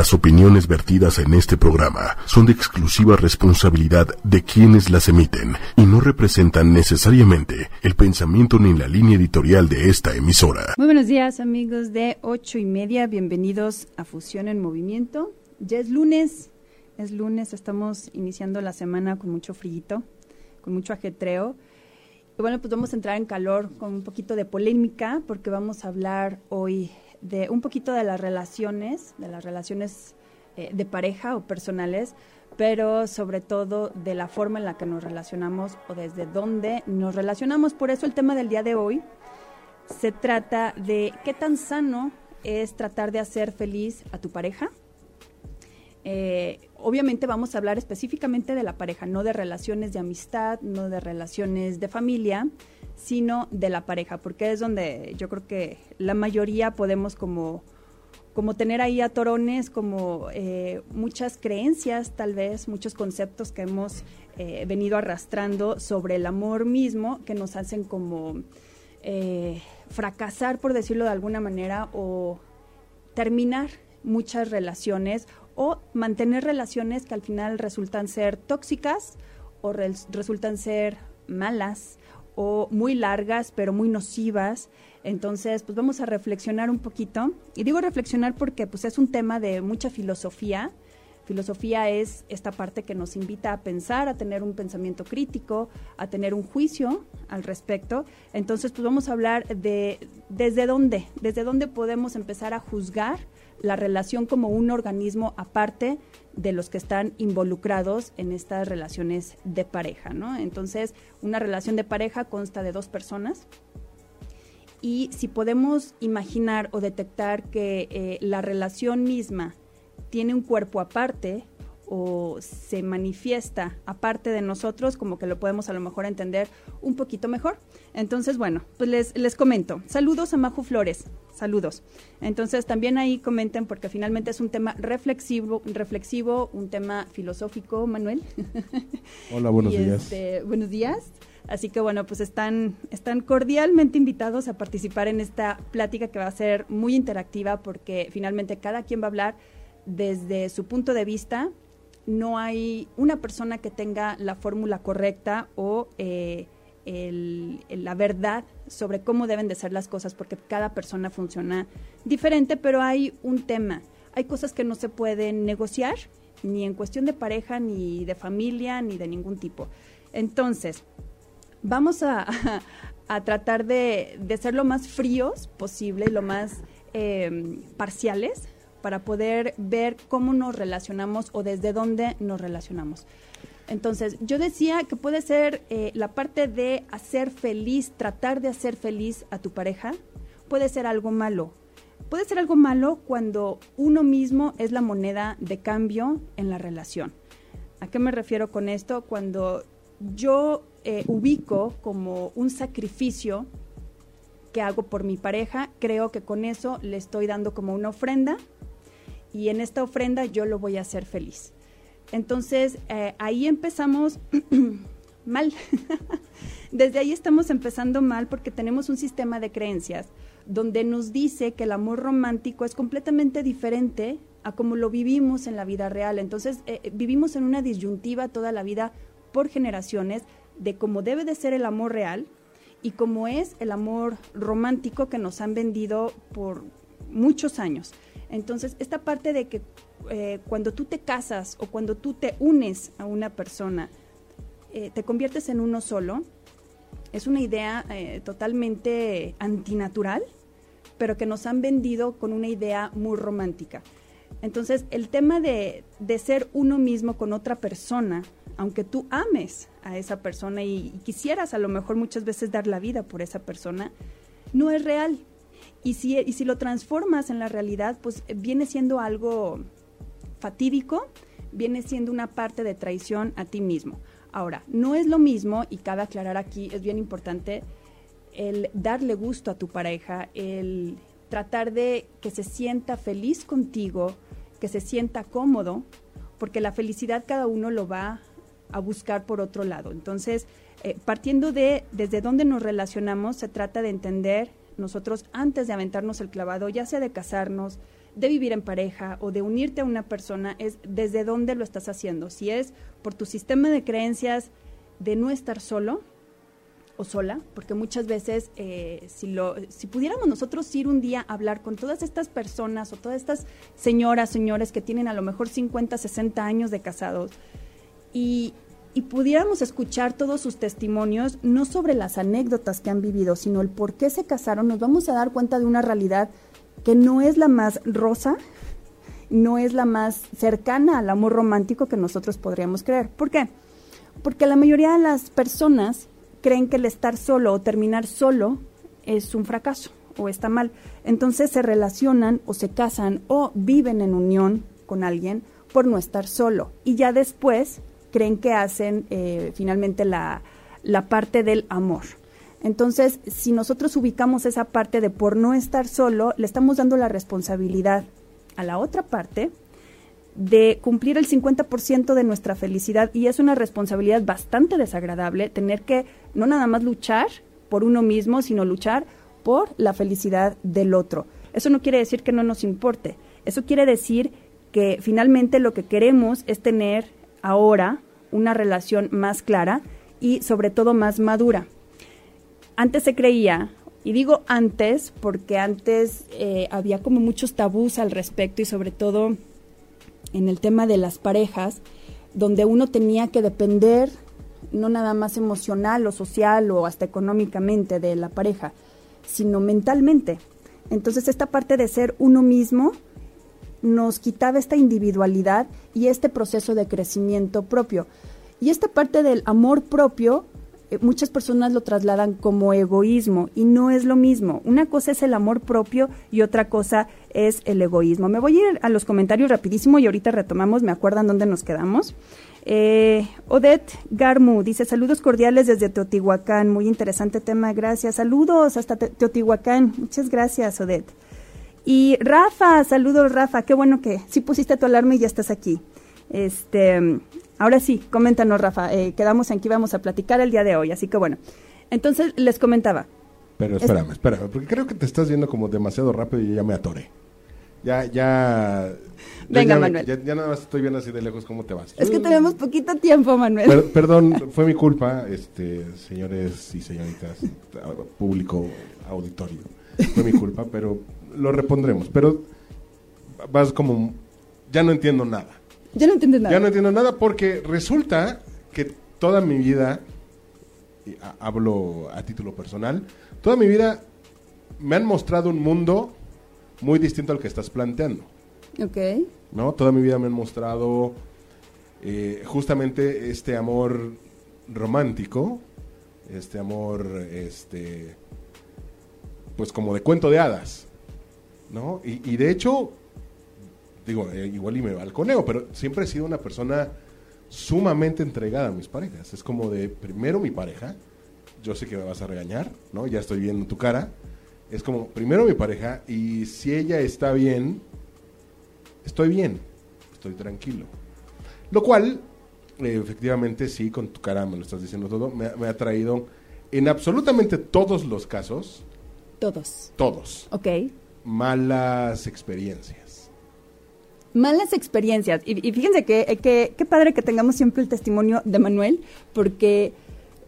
Las opiniones vertidas en este programa son de exclusiva responsabilidad de quienes las emiten y no representan necesariamente el pensamiento ni la línea editorial de esta emisora. Muy buenos días amigos de ocho y media, bienvenidos a Fusión en Movimiento. Ya es lunes, es lunes, estamos iniciando la semana con mucho frío, con mucho ajetreo. Y bueno, pues vamos a entrar en calor con un poquito de polémica porque vamos a hablar hoy de un poquito de las relaciones, de las relaciones eh, de pareja o personales, pero sobre todo de la forma en la que nos relacionamos o desde dónde nos relacionamos. Por eso el tema del día de hoy se trata de qué tan sano es tratar de hacer feliz a tu pareja. Eh, obviamente vamos a hablar específicamente de la pareja, no de relaciones de amistad, no de relaciones de familia, sino de la pareja, porque es donde yo creo que la mayoría podemos como, como tener ahí a torones, como eh, muchas creencias tal vez, muchos conceptos que hemos eh, venido arrastrando sobre el amor mismo que nos hacen como eh, fracasar, por decirlo de alguna manera, o terminar muchas relaciones o mantener relaciones que al final resultan ser tóxicas o resultan ser malas muy largas, pero muy nocivas. Entonces, pues vamos a reflexionar un poquito. Y digo reflexionar porque pues es un tema de mucha filosofía. Filosofía es esta parte que nos invita a pensar, a tener un pensamiento crítico, a tener un juicio al respecto. Entonces, pues vamos a hablar de desde dónde, desde dónde podemos empezar a juzgar la relación como un organismo aparte de los que están involucrados en estas relaciones de pareja, ¿no? Entonces, una relación de pareja consta de dos personas y si podemos imaginar o detectar que eh, la relación misma tiene un cuerpo aparte o se manifiesta aparte de nosotros, como que lo podemos a lo mejor entender un poquito mejor. Entonces, bueno, pues les, les comento. Saludos a Maju Flores, saludos. Entonces, también ahí comenten, porque finalmente es un tema reflexivo, reflexivo un tema filosófico, Manuel. Hola, buenos días. Este, buenos días. Así que bueno, pues están, están cordialmente invitados a participar en esta plática que va a ser muy interactiva porque finalmente cada quien va a hablar desde su punto de vista no hay una persona que tenga la fórmula correcta o eh, la verdad sobre cómo deben de ser las cosas, porque cada persona funciona diferente, pero hay un tema. Hay cosas que no se pueden negociar, ni en cuestión de pareja, ni de familia, ni de ningún tipo. Entonces, vamos a, tratar de, ser lo más fríos posible, lo más eh, parciales para poder ver cómo nos relacionamos o desde dónde nos relacionamos. Entonces, yo decía que puede ser eh, la parte de hacer feliz, tratar de hacer feliz a tu pareja, puede ser algo malo. Puede ser algo malo cuando uno mismo es la moneda de cambio en la relación. ¿A qué me refiero con esto? Cuando yo eh, ubico como un sacrificio que hago por mi pareja, creo que con eso le estoy dando como una ofrenda y en esta ofrenda yo lo voy a hacer feliz. Entonces, eh, ahí empezamos mal. Desde ahí estamos empezando mal porque tenemos un sistema de creencias donde nos dice que el amor romántico es completamente diferente a como lo vivimos en la vida real. Entonces, eh, eh, vivimos en una disyuntiva toda la vida por generaciones de cómo debe de ser el amor real y cómo es el amor romántico que nos han vendido por muchos años. Entonces, esta parte de que eh, cuando tú te casas o cuando tú te unes a una persona, eh, te conviertes en uno solo, es una idea eh, totalmente antinatural, pero que nos han vendido con una idea muy romántica. Entonces, el tema de, de ser uno mismo con otra persona, aunque tú ames a esa persona y, quisieras a lo mejor muchas veces dar la vida por esa persona, no es real. Y si, y si lo transformas en la realidad, pues viene siendo algo fatídico, viene siendo una parte de traición a ti mismo. Ahora, no es lo mismo, y cabe aclarar aquí, es bien importante, el darle gusto a tu pareja, el tratar de que se sienta feliz contigo, que se sienta cómodo, porque la felicidad cada uno lo va a buscar por otro lado. Entonces, eh, partiendo de desde dónde nos relacionamos, se trata de entender nosotros antes de aventarnos el clavado, ya sea de casarnos, de vivir en pareja o de unirte a una persona es desde dónde lo estás haciendo. Si es por tu sistema de creencias de no estar solo o sola, porque muchas veces eh, si, lo, si pudiéramos nosotros ir un día a hablar con todas estas personas o todas estas señoras, señores que tienen a lo mejor 50, 60 años de casados y, y pudiéramos escuchar todos sus testimonios, no sobre las anécdotas que han vivido, sino el por qué se casaron, nos vamos a dar cuenta de una realidad que no es la más rosa, no es la más cercana al amor romántico que nosotros podríamos creer. ¿Por qué? Porque la mayoría de las personas creen que el estar solo o terminar solo es un fracaso o está mal. Entonces se relacionan o se casan o viven en unión con alguien por no estar solo. Y ya después creen que hacen eh, finalmente la, la parte del amor. Entonces, si nosotros ubicamos esa parte de por no estar solo, le estamos dando la responsabilidad a la otra parte de cumplir el 50% de nuestra felicidad y es una responsabilidad bastante desagradable tener que no nada más luchar por uno mismo, sino luchar por la felicidad del otro. Eso no quiere decir que no nos importe, eso quiere decir que finalmente lo que queremos es tener ahora una relación más clara y sobre todo más madura. Antes se creía, y digo antes porque antes eh, había como muchos tabús al respecto y sobre todo en el tema de las parejas, donde uno tenía que depender no nada más emocional o social o hasta económicamente de la pareja, sino mentalmente. Entonces esta parte de ser uno mismo nos quitaba esta individualidad y este proceso de crecimiento propio. Y esta parte del amor propio, eh, muchas personas lo trasladan como egoísmo y no es lo mismo. Una cosa es el amor propio y otra cosa es el egoísmo. Me voy a ir a los comentarios rapidísimo y ahorita retomamos, me acuerdan dónde nos quedamos. Eh, Odette Garmu dice saludos cordiales desde Teotihuacán, muy interesante tema, gracias. Saludos hasta Teotihuacán, muchas gracias Odette. Y Rafa, saludos Rafa, qué bueno que sí pusiste tu alarma y ya estás aquí. Este, ahora sí, coméntanos Rafa, eh, quedamos en que íbamos a platicar el día de hoy, así que bueno. Entonces les comentaba. Pero espérame, espérame, porque creo que te estás yendo como demasiado rápido y ya me atoré. Ya, ya. Venga, Manuel. Ya, nada más estoy viendo así de lejos cómo te vas. Es que tenemos poquito tiempo, Manuel. perdón, fue mi culpa, este, señores y señoritas, público, auditorio. Fue mi culpa, pero lo repondremos. Pero vas como, ya no entiendo nada. Ya no entiendo nada. Ya no entiendo nada porque resulta que toda mi vida, hablo a título personal, toda mi vida me han mostrado un mundo muy distinto al que estás planteando. Ok. ¿No? Toda mi vida me han mostrado eh, justamente este amor romántico, este amor, este, pues como de cuento de hadas, ¿no? Y, de hecho, digo, eh, igual y me balconeo, pero siempre he sido una persona sumamente entregada a mis parejas. Es como de, primero mi pareja, yo sé que me vas a regañar, ¿no? Ya estoy viendo tu cara, es como, primero mi pareja, y si ella está bien, estoy bien, estoy tranquilo. Lo cual, eh, efectivamente, sí, con tu cara me lo estás diciendo todo, me, ha traído en absolutamente todos los casos. Todos. Todos. Ok. Malas experiencias. Malas experiencias. Y, fíjense que, que, qué padre que tengamos siempre el testimonio de Manuel, porque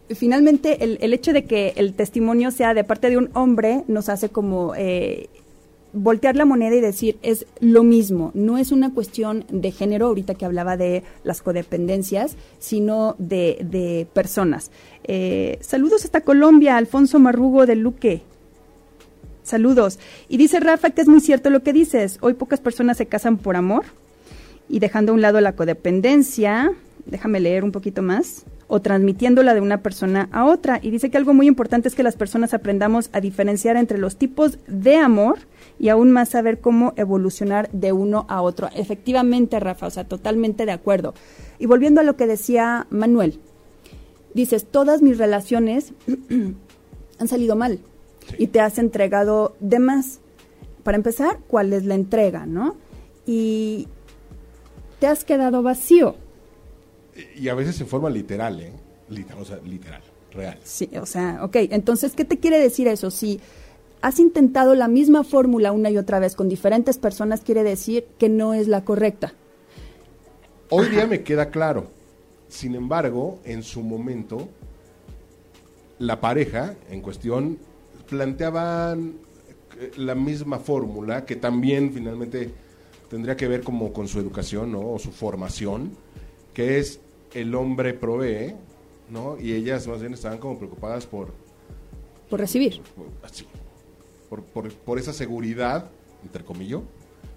finalmente el, el, hecho de que el testimonio sea de parte de un hombre nos hace como eh, voltear la moneda y decir es lo mismo, no es una cuestión de género, ahorita que hablaba de las codependencias, sino de, de personas. Eh, saludos hasta Colombia, Alfonso Marrugo de Luque. Saludos. Y dice Rafa que es muy cierto lo que dices, hoy pocas personas se casan por amor y dejando a un lado la codependencia, déjame leer un poquito más o transmitiéndola de una persona a otra. Y dice que algo muy importante es que las personas aprendamos a diferenciar entre los tipos de amor y aún más saber cómo evolucionar de uno a otro. Efectivamente, Rafa, o sea, totalmente de acuerdo. Y volviendo a lo que decía Manuel, dices, todas mis relaciones han salido mal y te has entregado de más. Para empezar, ¿cuál es la entrega, no? Y te has quedado vacío y a veces en forma literal, ¿eh? Literal, o sea, literal, real. Sí, o sea, ok. Entonces, ¿qué te quiere decir eso? Si has intentado la misma fórmula una y otra vez con diferentes personas, quiere decir que no es la correcta. Hoy día me queda claro. Sin embargo, en su momento, la pareja en cuestión planteaban eh, la misma fórmula que también finalmente tendría que ver como con su educación ¿no? o su formación, que es el hombre provee, ¿no? Y ellas más bien estaban como preocupadas por... Por recibir. Por, por, por, esa seguridad, entre comillas,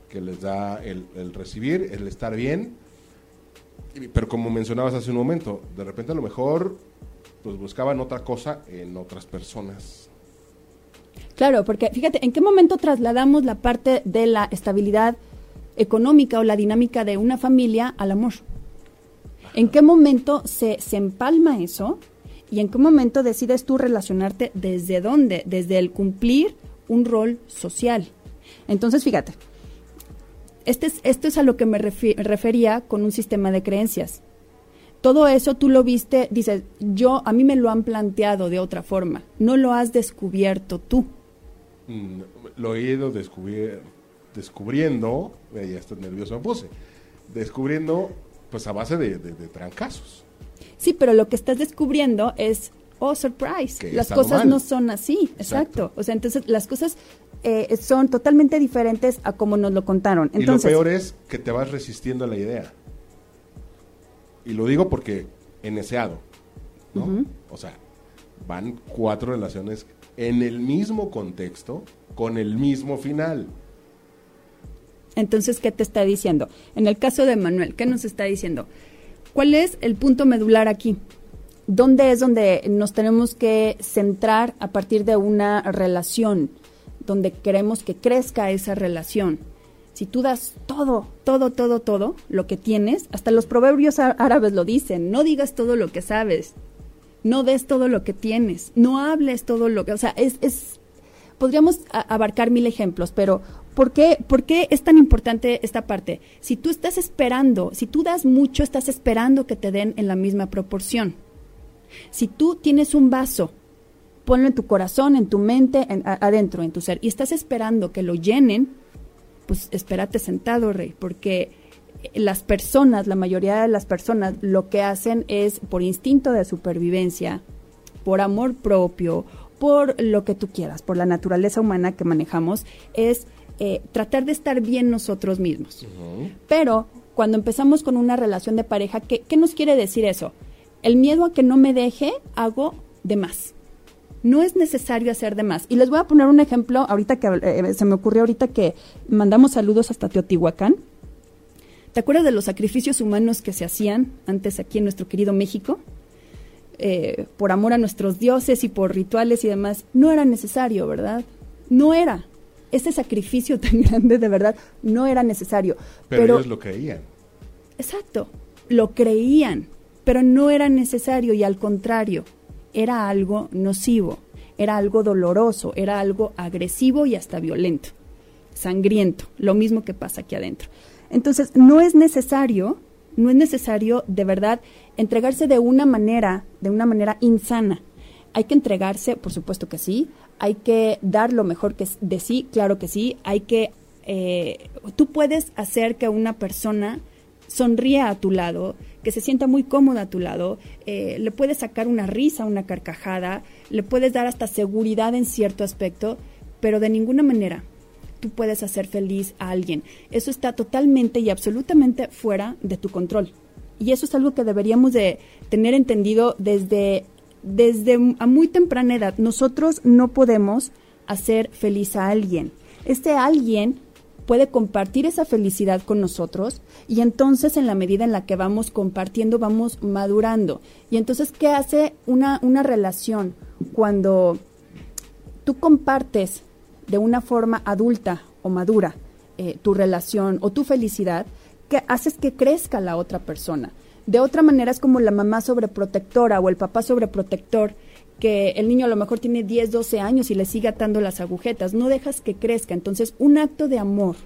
que les da el, el recibir, el estar bien. Pero como mencionabas hace un momento, de repente a lo mejor pues buscaban otra cosa en otras personas. Claro, porque fíjate, ¿en qué momento trasladamos la parte de la estabilidad económica o la dinámica de una familia al amor? ¿En qué momento se, se empalma eso? ¿Y en qué momento decides tú relacionarte desde dónde? Desde el cumplir un rol social. Entonces, fíjate, este es, esto es a lo que me refería con un sistema de creencias. Todo eso tú lo viste, dices, yo, a mí me lo han planteado de otra forma, no lo has descubierto tú. Mm, lo he ido descubriendo, ya estoy nervioso me puse, descubriendo pues a base de, trancazos. Sí, pero lo que estás descubriendo es, oh, surprise, las cosas no son así, exacto. O sea, entonces las cosas eh, son totalmente diferentes a como nos lo contaron. Entonces, y lo peor es que te vas resistiendo a la idea. Y lo digo porque en eseado, ¿no? O sea, van cuatro relaciones en el mismo contexto, con el mismo final. Entonces, ¿qué te está diciendo? En el caso de Manuel, ¿qué nos está diciendo? ¿Cuál es el punto medular aquí? ¿Dónde es donde nos tenemos que centrar a partir de una relación? Donde queremos que crezca esa relación. Si tú das todo, todo, todo, todo lo que tienes, hasta los proverbios árabes lo dicen, no digas todo lo que sabes, no des todo lo que tienes, no hables todo lo que, o sea, es, es podríamos abarcar mil ejemplos, pero ¿por qué, ¿por qué es tan importante esta parte? Si tú estás esperando, si tú das mucho, estás esperando que te den en la misma proporción. Si tú tienes un vaso, ponlo en tu corazón, en tu mente, adentro, en tu ser, y estás esperando que lo llenen, pues espérate sentado, rey, porque las personas, la mayoría de las personas, lo que hacen es por instinto de supervivencia, por amor propio, por lo que tú quieras, por la naturaleza humana que manejamos, es eh, tratar de estar bien nosotros mismos. Pero cuando empezamos con una relación de pareja, ¿qué, ¿qué nos quiere decir eso? El miedo a que no me deje, hago de más. No es necesario hacer de más. Y les voy a poner un ejemplo, ahorita que eh, se me ocurrió ahorita que mandamos saludos hasta Teotihuacán. ¿Te acuerdas de los sacrificios humanos que se hacían antes aquí en nuestro querido México? Eh, por amor a nuestros dioses y por rituales y demás. No era necesario, ¿verdad? No era. Ese sacrificio tan grande, de verdad, no era necesario. Pero, pero ellos lo creían. Exacto, lo creían, pero no era necesario y al contrario, era algo nocivo, era algo doloroso, era algo agresivo y hasta violento, sangriento, lo mismo que pasa aquí adentro. Entonces, no es necesario, no es necesario de verdad entregarse de una manera, de una manera insana. Hay que entregarse, por supuesto que sí, hay que dar lo mejor que de sí, claro que sí, hay que, eh, tú puedes hacer que una persona sonría a tu lado, que se sienta muy cómoda a tu lado, eh, le puedes sacar una risa, una carcajada, le puedes dar hasta seguridad en cierto aspecto, pero de ninguna manera puedes hacer feliz a alguien. Eso está totalmente y absolutamente fuera de tu control. Y eso es algo que deberíamos de tener entendido desde, desde a muy temprana edad. Nosotros no podemos hacer feliz a alguien. Este alguien puede compartir esa felicidad con nosotros y entonces en la medida en la que vamos compartiendo vamos madurando. Y entonces, ¿qué hace una, una relación cuando tú compartes de una forma adulta o madura eh, tu relación o tu felicidad, que haces que crezca la otra persona. De otra manera es como la mamá sobreprotectora o el papá sobreprotector, que el niño a lo mejor tiene 10, 12 años y le sigue atando las agujetas, no dejas que crezca. Entonces, un acto de amor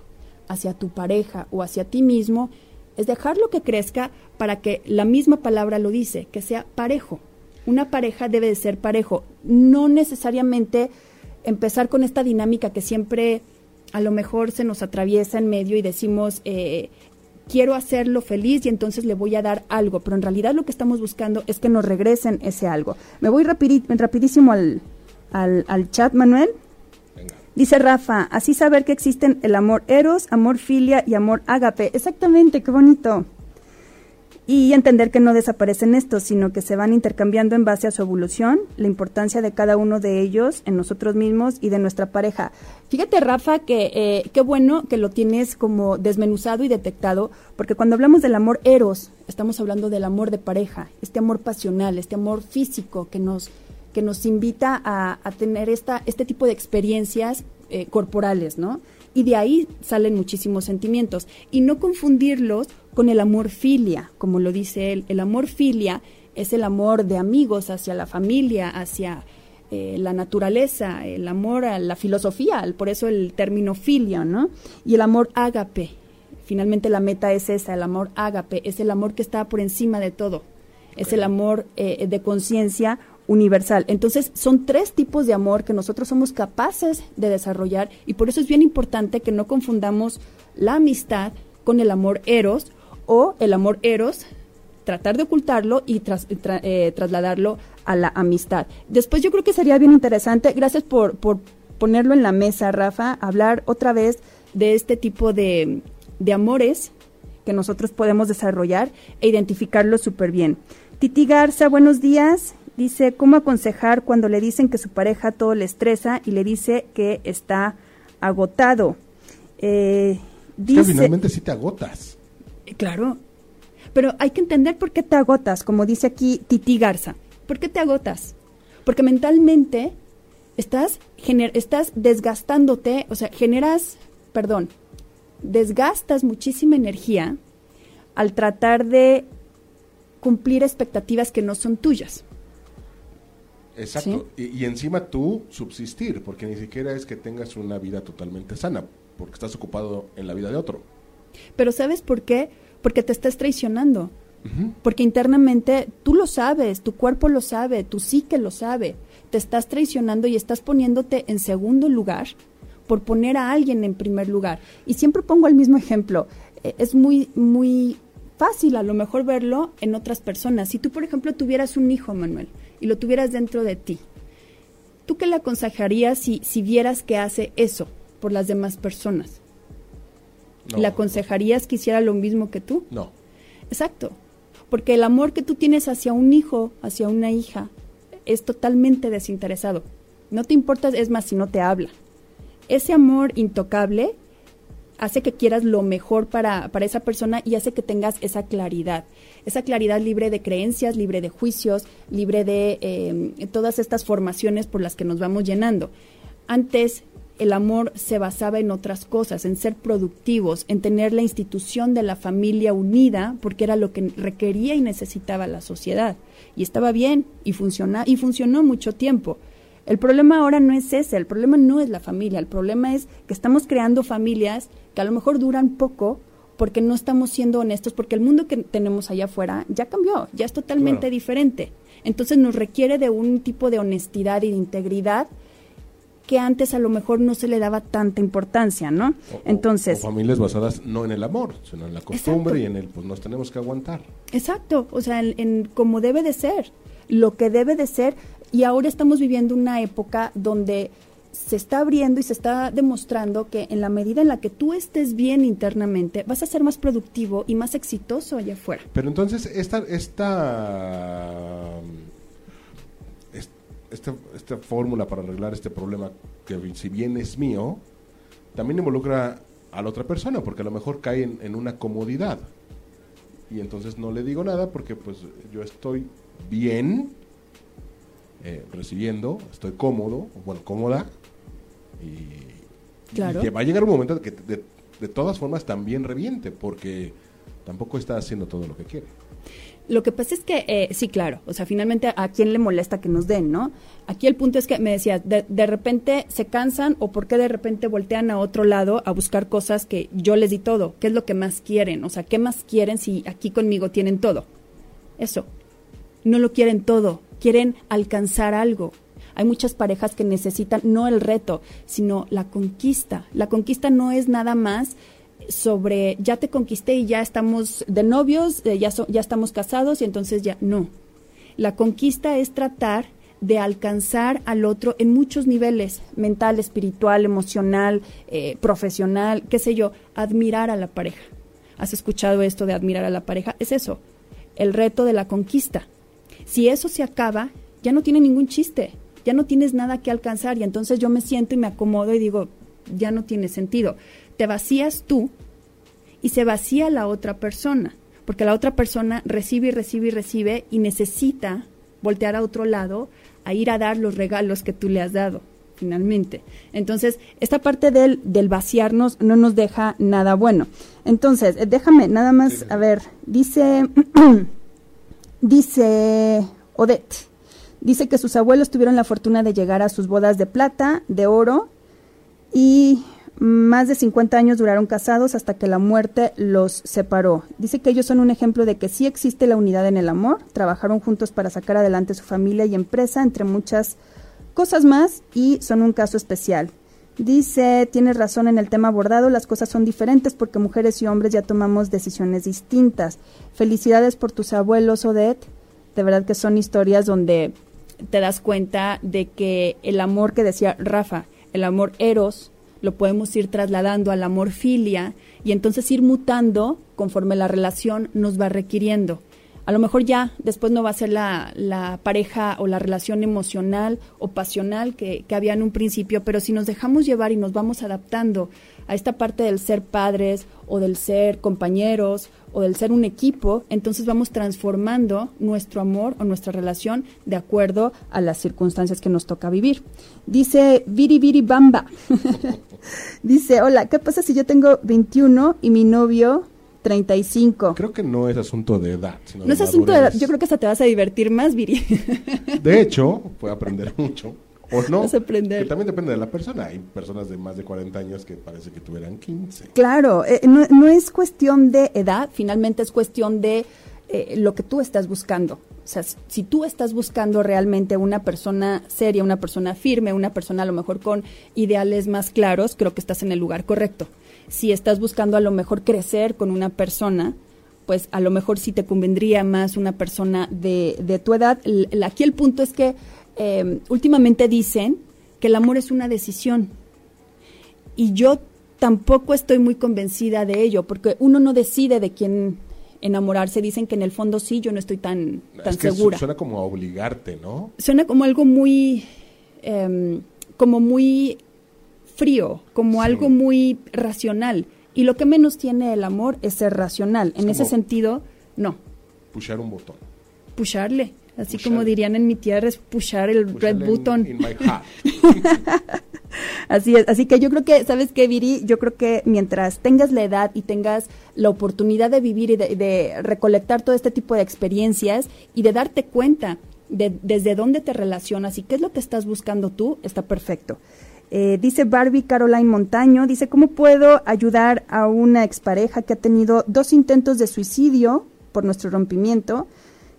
hacia tu pareja o hacia ti mismo es dejarlo que crezca para que la misma palabra lo dice, que sea parejo. Una pareja debe de ser parejo, no necesariamente empezar con esta dinámica que siempre a lo mejor se nos atraviesa en medio y decimos, eh, quiero hacerlo feliz y entonces le voy a dar algo, pero en realidad lo que estamos buscando es que nos regresen ese algo. Me voy rapidísimo al, al, al chat, Manuel. Dice Rafa, así saber que existen el amor eros, amor filia y amor ágape. Exactamente, qué bonito y entender que no desaparecen estos, sino que se van intercambiando en base a su evolución, la importancia de cada uno de ellos en nosotros mismos y de nuestra pareja. Fíjate, Rafa, que eh, qué bueno que lo tienes como desmenuzado y detectado, porque cuando hablamos del amor eros, estamos hablando del amor de pareja, este amor pasional, este amor físico que nos, que nos invita a, tener esta, este tipo de experiencias eh, corporales, ¿no? Y de ahí salen muchísimos sentimientos. Y no confundirlos con el amor filia, como lo dice él. El amor filia es el amor de amigos hacia la familia, hacia eh, la naturaleza, el amor a la filosofía, por eso el término filia, ¿no? Y el amor ágape. Finalmente la meta es esa, el amor ágape, es el amor que está por encima de todo. Es el amor eh, de conciencia universal. Entonces, son tres tipos de amor que nosotros somos capaces de desarrollar y por eso es bien importante que no confundamos la amistad con el amor eros o el amor eros, tratar de ocultarlo y eh, trasladarlo a la amistad. Después yo creo que sería bien interesante, gracias por, por ponerlo en la mesa, Rafa, hablar otra vez de este tipo de, de amores que nosotros podemos desarrollar e identificarlo súper bien. Titi Garza, buenos días. Dice, ¿cómo aconsejar cuando le dicen que su pareja todo le estresa y le dice que está agotado? Eh, dice, finalmente sí te agotas. Claro, pero hay que entender por qué te agotas, como dice aquí Titi Garza. ¿Por qué te agotas? Porque mentalmente estás, estás desgastándote, o sea, generas, perdón, desgastas muchísima energía al tratar de cumplir expectativas que no son tuyas. Exacto. Y, y, encima tú subsistir, porque ni siquiera es que tengas una vida totalmente sana, porque estás ocupado en la vida de otro. Pero ¿sabes por qué? Porque te estás traicionando. Porque internamente tú lo sabes, tu cuerpo lo sabe, tu psique lo sabe. Te estás traicionando y estás poniéndote en segundo lugar por poner a alguien en primer lugar. Y siempre pongo el mismo ejemplo. E, es muy, muy fácil a lo mejor verlo en otras personas. Si tú, por ejemplo, tuvieras un hijo, Manuel, y lo tuvieras dentro de ti, ¿tú qué le aconsejarías si, si vieras que hace eso por las demás personas? ¿Le aconsejarías que hiciera lo mismo que tú? No. Exacto. Porque el amor que tú tienes hacia un hijo, hacia una hija, es totalmente desinteresado. No te importa, es más, si no te habla. Ese amor intocable hace que quieras lo mejor para, para esa persona y hace que tengas esa claridad. Esa claridad libre de creencias, libre de juicios, libre de eh, todas estas formaciones por las que nos vamos llenando. Antes el amor se basaba en otras cosas, en ser productivos, en tener la institución de la familia unida, porque era lo que requería y necesitaba la sociedad. Y estaba bien y, funciona, y funcionó mucho tiempo. El problema ahora no es ese, el problema no es la familia, el problema es que estamos creando familias que a lo mejor duran poco porque no estamos siendo honestos, porque el mundo que tenemos allá afuera ya cambió, ya es totalmente diferente. Entonces nos requiere de un tipo de honestidad y de integridad que antes a lo mejor no se le daba tanta importancia, ¿no? Entonces... familias basadas no en el amor, sino en la costumbre y en el, pues nos tenemos que aguantar. Exacto, o sea, en, en como debe de ser, lo que debe de ser, y ahora estamos viviendo una época donde se está abriendo y se está demostrando que en la medida en la que tú estés bien internamente, vas a ser más productivo y más exitoso allá afuera. Pero entonces, esta, esta esta, fórmula para arreglar este problema, que si bien es mío, también involucra a la otra persona, porque a lo mejor cae en, una comodidad. Y entonces no le digo nada porque pues yo estoy bien eh, recibiendo, estoy cómodo, bueno, cómoda, y, claro. que va a llegar un momento que de, de todas formas también reviente, porque tampoco está haciendo todo lo que quiere. Lo que pasa es que, eh, sí, claro, o sea, finalmente a quién le molesta que nos den, ¿no? Aquí el punto es que me decías, de, de, repente se cansan o por qué de repente voltean a otro lado a buscar cosas que yo les di todo, qué es lo que más quieren, o sea, qué más quieren si aquí conmigo tienen todo. Eso, no lo quieren todo, quieren alcanzar algo. Hay muchas parejas que necesitan no el reto, sino la conquista. La conquista no es nada más sobre ya te conquisté y ya estamos de novios, eh, ya, ya estamos casados y entonces ya no. La conquista es tratar de alcanzar al otro en muchos niveles, mental, espiritual, emocional, eh, profesional, qué sé yo, admirar a la pareja. ¿Has escuchado esto de admirar a la pareja? Es eso, el reto de la conquista. Si eso se acaba, ya no tiene ningún chiste, ya no tienes nada que alcanzar y entonces yo me siento y me acomodo y digo, ya no tiene sentido. Te vacías tú y se vacía la otra persona, porque la otra persona recibe y recibe y recibe y necesita voltear a otro lado a ir a dar los regalos que tú le has dado finalmente. Entonces, esta parte del, del vaciarnos no nos deja nada bueno. Entonces, eh, déjame nada más, a ver, dice, dice Odette, dice que sus abuelos tuvieron la fortuna de llegar a sus bodas de plata, de oro, y más de 50 años duraron casados hasta que la muerte los separó. Dice que ellos son un ejemplo de que sí existe la unidad en el amor. Trabajaron juntos para sacar adelante su familia y empresa, entre muchas cosas más, y son un caso especial. Dice, tienes razón en el tema abordado, las cosas son diferentes porque mujeres y hombres ya tomamos decisiones distintas. Felicidades por tus abuelos, Odette. De verdad que son historias donde te das cuenta de que el amor que decía Rafa, el amor eros, lo podemos ir trasladando al amor filia y entonces ir mutando conforme la relación nos va requiriendo. A lo mejor ya después no va a ser la, la pareja o la relación emocional o pasional que, que había en un principio, pero si nos dejamos llevar y nos vamos adaptando a esta parte del ser padres o del ser compañeros o del ser un equipo, entonces vamos transformando nuestro amor o nuestra relación de acuerdo a las circunstancias que nos toca vivir. Dice Viri Viri Bamba. Dice, hola, ¿qué pasa si yo tengo 21 y mi novio 35? Creo que no es asunto de edad. Sino no es asunto de edad, yo creo que hasta te vas a divertir más, Viri. de hecho, puedo aprender mucho. O no. aprender. Que también depende de la persona. Hay personas de más de 40 años que parece que tuvieran 15. Claro, eh, no, no, es cuestión de edad, finalmente es cuestión de eh, lo que tú estás buscando. O sea, si tú estás buscando realmente una persona seria, una persona firme, una persona a lo mejor con ideales más claros, creo que estás en el lugar correcto. Si estás buscando a lo mejor crecer con una persona, pues a lo mejor sí te convendría más una persona de, de tu edad. aquí el punto es que eh, últimamente dicen que el amor es una decisión. Y yo tampoco estoy muy convencida de ello, porque uno no decide de quién enamorarse. Dicen que en el fondo sí, yo no estoy tan, tan segura. Suena como a obligarte, ¿no? Suena como algo muy, em, como muy frío, como algo muy racional. Y lo que menos tiene el amor es ser racional. en ese sentido, no. Pushar un botón. Pusharle. Así como dirían en mi tierra, es pushar el red button. así es, así que yo creo que, ¿sabes qué, Viri? Yo creo que mientras tengas la edad y tengas la oportunidad de vivir y de, recolectar todo este tipo de experiencias y de darte cuenta de desde dónde te relacionas y qué es lo que estás buscando tú, está perfecto. Eh, dice Barbie Caroline Montaño, dice, ¿cómo puedo ayudar a una expareja que ha tenido dos intentos de suicidio por nuestro rompimiento?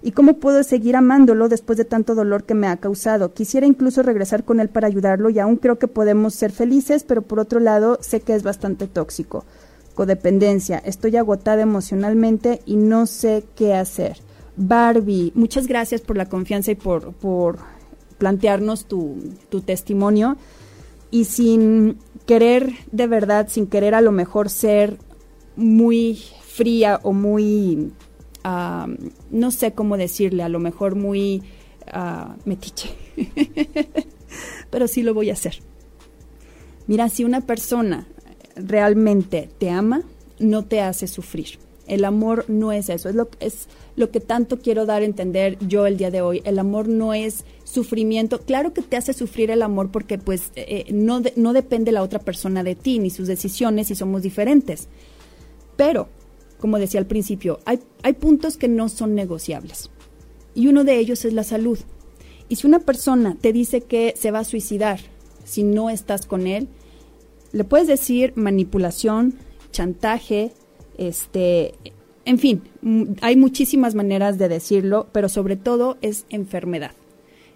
¿Y cómo puedo seguir amándolo después de tanto dolor que me ha causado? Quisiera incluso regresar con él para ayudarlo y aún creo que podemos ser felices, pero por otro lado sé que es bastante tóxico. Codependencia, estoy agotada emocionalmente y no sé qué hacer. Barbie, muchas gracias por la confianza y por, por plantearnos tu, tu testimonio. Y sin querer de verdad, sin querer a lo mejor ser muy fría o muy no sé cómo decirle, a lo mejor muy uh, metiche, pero sí lo voy a hacer. Mira, si una persona realmente te ama, no te hace sufrir. El amor no es eso, es lo, es lo que tanto quiero dar a entender yo el día de hoy. El amor no es sufrimiento. Claro que te hace sufrir el amor porque pues eh, no, no depende la otra persona de ti ni sus decisiones y somos diferentes. Pero como decía al principio, hay, hay puntos que no son negociables. Y uno de ellos es la salud. Y si una persona te dice que se va a suicidar si no estás con él, le puedes decir manipulación, chantaje, este, en fin, hay muchísimas maneras de decirlo, pero sobre todo es enfermedad.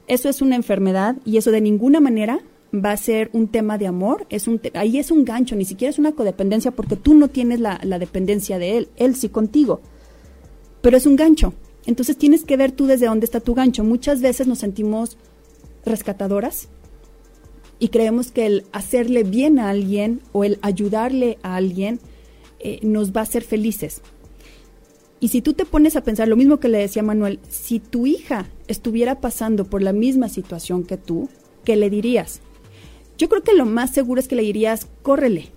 eso es una enfermedad y eso de ninguna manera va a ser un tema de amor, es un ahí es un gancho, ni siquiera es una codependencia porque tú no tienes la, dependencia de él, él sí contigo, pero es un gancho. Entonces tienes que ver tú desde dónde está tu gancho. Muchas veces nos sentimos rescatadoras y creemos que el hacerle bien a alguien o el ayudarle a alguien eh, nos va a hacer felices. Y si tú te pones a pensar lo mismo que le decía Manuel, si tu hija estuviera pasando por la misma situación que tú, ¿qué le dirías? Yo creo que lo más seguro es que le dirías, córrele,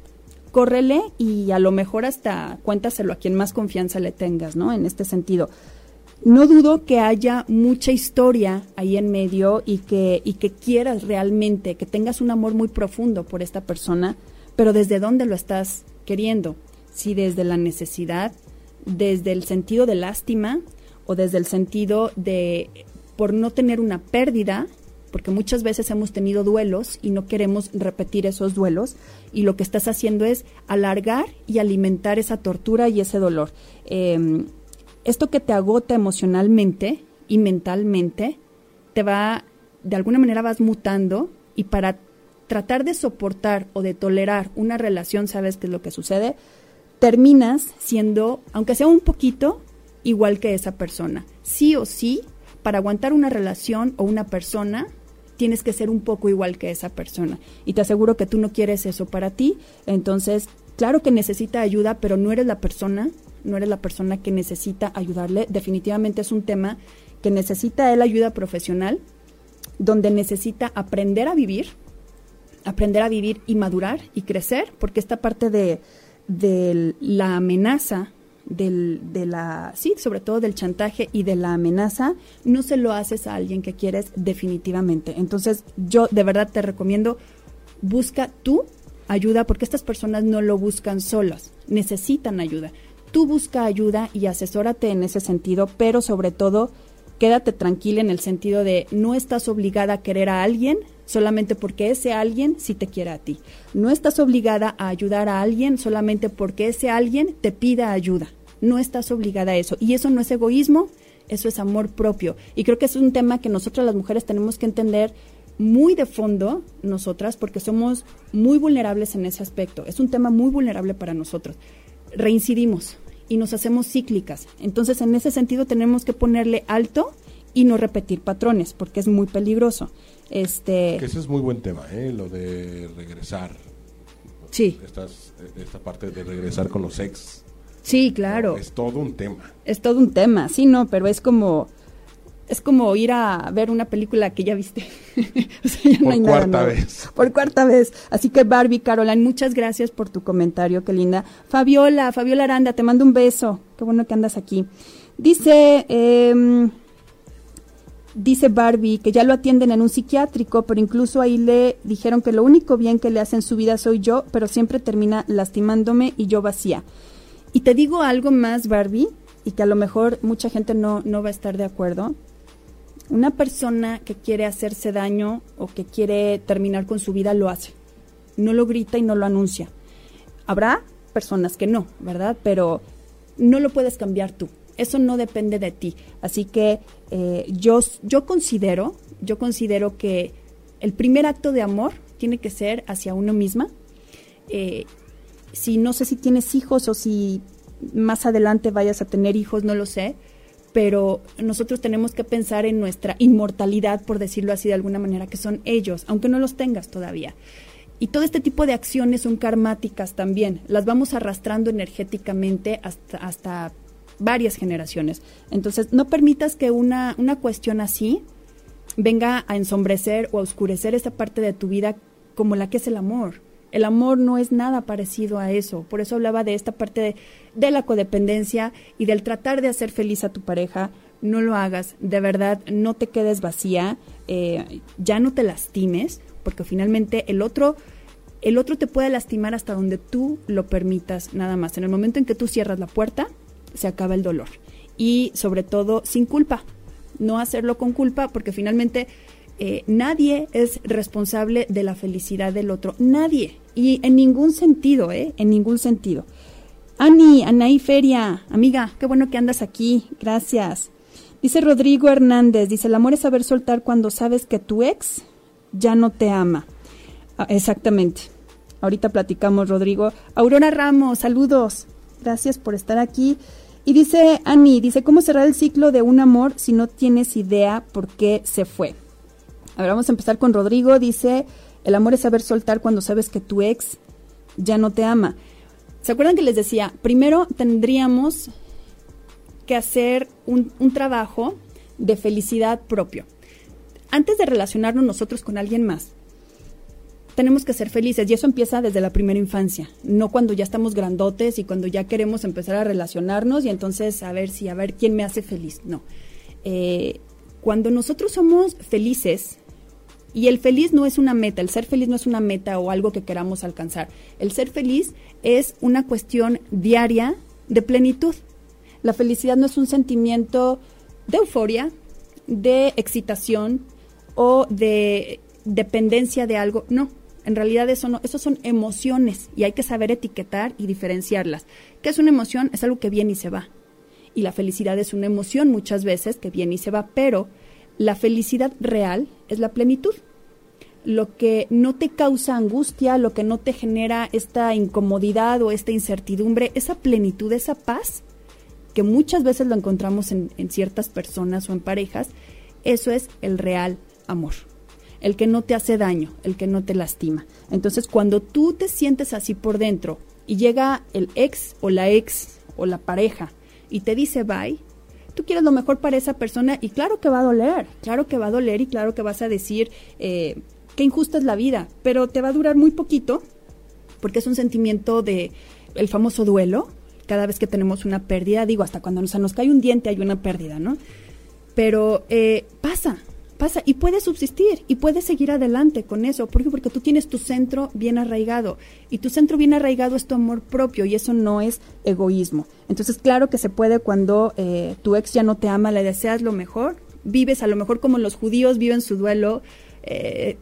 córrele y a lo mejor hasta cuéntaselo a quien más confianza le tengas, ¿no? En este sentido. No dudo que haya mucha historia ahí en medio y que, y que quieras realmente, que tengas un amor muy profundo por esta persona, pero ¿desde dónde lo estás queriendo? Si desde la necesidad, desde el sentido de lástima o desde el sentido de por no tener una pérdida, porque muchas veces hemos tenido duelos y no queremos repetir esos duelos y lo que estás haciendo es alargar y alimentar esa tortura y ese dolor. Em, esto que te agota emocionalmente y mentalmente, te va, de alguna manera vas mutando y para tratar de soportar o de tolerar una relación, ¿sabes qué es lo que sucede? Terminas siendo, aunque sea un poquito, igual que esa persona. Sí o sí, para aguantar una relación o una persona, tienes que ser un poco igual que esa persona. Y te aseguro que tú no quieres eso para ti. Entonces, claro que necesita ayuda, pero no eres la persona no eres la persona que necesita ayudarle. Definitivamente es un tema que necesita él ayuda profesional, donde necesita aprender a vivir, aprender a vivir y madurar y crecer, porque esta parte de, la amenaza, del, de la, sí, sobre todo del chantaje y de la amenaza, no se lo haces a alguien que quieres definitivamente. Entonces, yo de verdad te recomiendo, busca tú ayuda, porque estas personas no lo buscan solas, necesitan ayuda. Tú busca ayuda y asesórate en ese sentido, pero sobre todo quédate tranquila en el sentido de no estás obligada a querer a alguien solamente porque ese alguien sí te quiere a ti. No estás obligada a ayudar a alguien solamente porque ese alguien te pida ayuda. No estás obligada a eso. Y eso no es egoísmo, eso es amor propio. Y creo que es un tema que nosotras las mujeres tenemos que entender muy de fondo nosotras porque somos muy vulnerables en ese aspecto. Es un tema muy vulnerable para nosotros reincidimos y nos hacemos cíclicas. Entonces, en ese sentido tenemos que ponerle alto y no repetir patrones, porque es muy peligroso. Este que ese es muy buen tema, ¿eh? lo de regresar. Sí. esta parte de regresar con los ex. Sí, claro. Es todo un tema. Es todo un tema, sí, no, pero es como es como ir a ver una película que ya viste. por cuarta vez. Por cuarta vez. Así que Barbie, Caroline, muchas gracias por tu comentario, qué linda. Fabiola, Fabiola Aranda, te mando un beso. Qué bueno que andas aquí. Dice, eh, dice Barbie que ya lo atienden en un psiquiátrico, pero incluso ahí le dijeron que lo único bien que le hace en su vida soy yo, pero siempre termina lastimándome y yo vacía. Y te digo algo más, Barbie, y que a lo mejor mucha gente no, no va a estar de acuerdo una persona que quiere hacerse daño o que quiere terminar con su vida lo hace. No lo grita y no lo anuncia. Habrá personas que no, ¿verdad? Pero no lo puedes cambiar tú. Eso no depende de ti. Así que eh, yo, yo considero, yo considero que el primer acto de amor tiene que ser hacia uno misma. Eh, si no sé si tienes hijos o si más adelante vayas a tener hijos, no lo sé pero nosotros tenemos que pensar en nuestra inmortalidad, por decirlo así de alguna manera, que son ellos, aunque no los tengas todavía. Y todo este tipo de acciones son karmáticas también, las vamos arrastrando energéticamente hasta, varias generaciones. Entonces, no permitas que una, una cuestión así venga a ensombrecer o a oscurecer esa parte de tu vida como la que es el amor. El amor no es nada parecido a eso. Por eso hablaba de esta parte de, la codependencia y del tratar de hacer feliz a tu pareja. No lo hagas, de verdad, no te quedes vacía, eh, ya no te lastimes, porque finalmente el otro, el otro te puede lastimar hasta donde tú lo permitas, nada más. En el momento en que tú cierras la puerta, se acaba el dolor. Y sobre todo, sin culpa. No hacerlo con culpa, porque finalmente eh, nadie es responsable de la felicidad del otro, nadie, y en ningún sentido, ¿eh? En ningún sentido. Ani, Anaí Feria, amiga, qué bueno que andas aquí, gracias. Dice Rodrigo Hernández, dice, el amor es saber soltar cuando sabes que tu ex ya no te ama. Ah, exactamente. Ahorita platicamos, Rodrigo. Aurora Ramos, saludos. Gracias por estar aquí. Y dice Ani, dice, ¿cómo cerrar el ciclo de un amor si no tienes idea por qué se fue? A ver, vamos a empezar con Rodrigo. Dice, el amor es saber soltar cuando sabes que tu ex ya no te ama. ¿Se acuerdan que les decía? Primero tendríamos que hacer un, trabajo de felicidad propio. Antes de relacionarnos nosotros con alguien más, tenemos que ser felices y eso empieza desde la primera infancia, no cuando ya estamos grandotes y cuando ya queremos empezar a relacionarnos y entonces a ver si, a ver quién me hace feliz. No. Eh, cuando nosotros somos felices, y el feliz no es una meta, el ser feliz no es una meta o algo que queramos alcanzar. El ser feliz es una cuestión diaria de plenitud. La felicidad no es un sentimiento de euforia, de excitación o de dependencia de algo. No, en realidad eso no, eso son emociones y hay que saber etiquetar y diferenciarlas. ¿Qué es una emoción? Es algo que viene y se va. Y la felicidad es una emoción muchas veces que viene y se va, pero la felicidad real es la plenitud. Lo que no te causa angustia, lo que no te genera esta incomodidad o esta incertidumbre, esa plenitud, esa paz, que muchas veces lo encontramos en, en ciertas personas o en parejas, eso es el real amor. El que no te hace daño, el que no te lastima. Entonces, cuando tú te sientes así por dentro y llega el ex o la ex o la pareja y te dice bye, tú quieres lo mejor para esa persona y claro que va a doler, claro que va a doler y claro que vas a decir eh, qué injusta es la vida, pero te va a durar muy poquito porque es un sentimiento de el famoso duelo. Cada vez que tenemos una pérdida, digo, hasta cuando nos, nos cae un diente hay una pérdida, ¿no? Pero eh, pasa, pasa y puedes subsistir y puedes seguir adelante con eso. ¿Por qué? Porque tú tienes tu centro bien arraigado y tu centro bien arraigado es tu amor propio y eso no es egoísmo. Entonces, claro que se puede cuando eh, tu ex ya no te ama, le deseas lo mejor, vives a lo mejor como los judíos viven su duelo. Eh,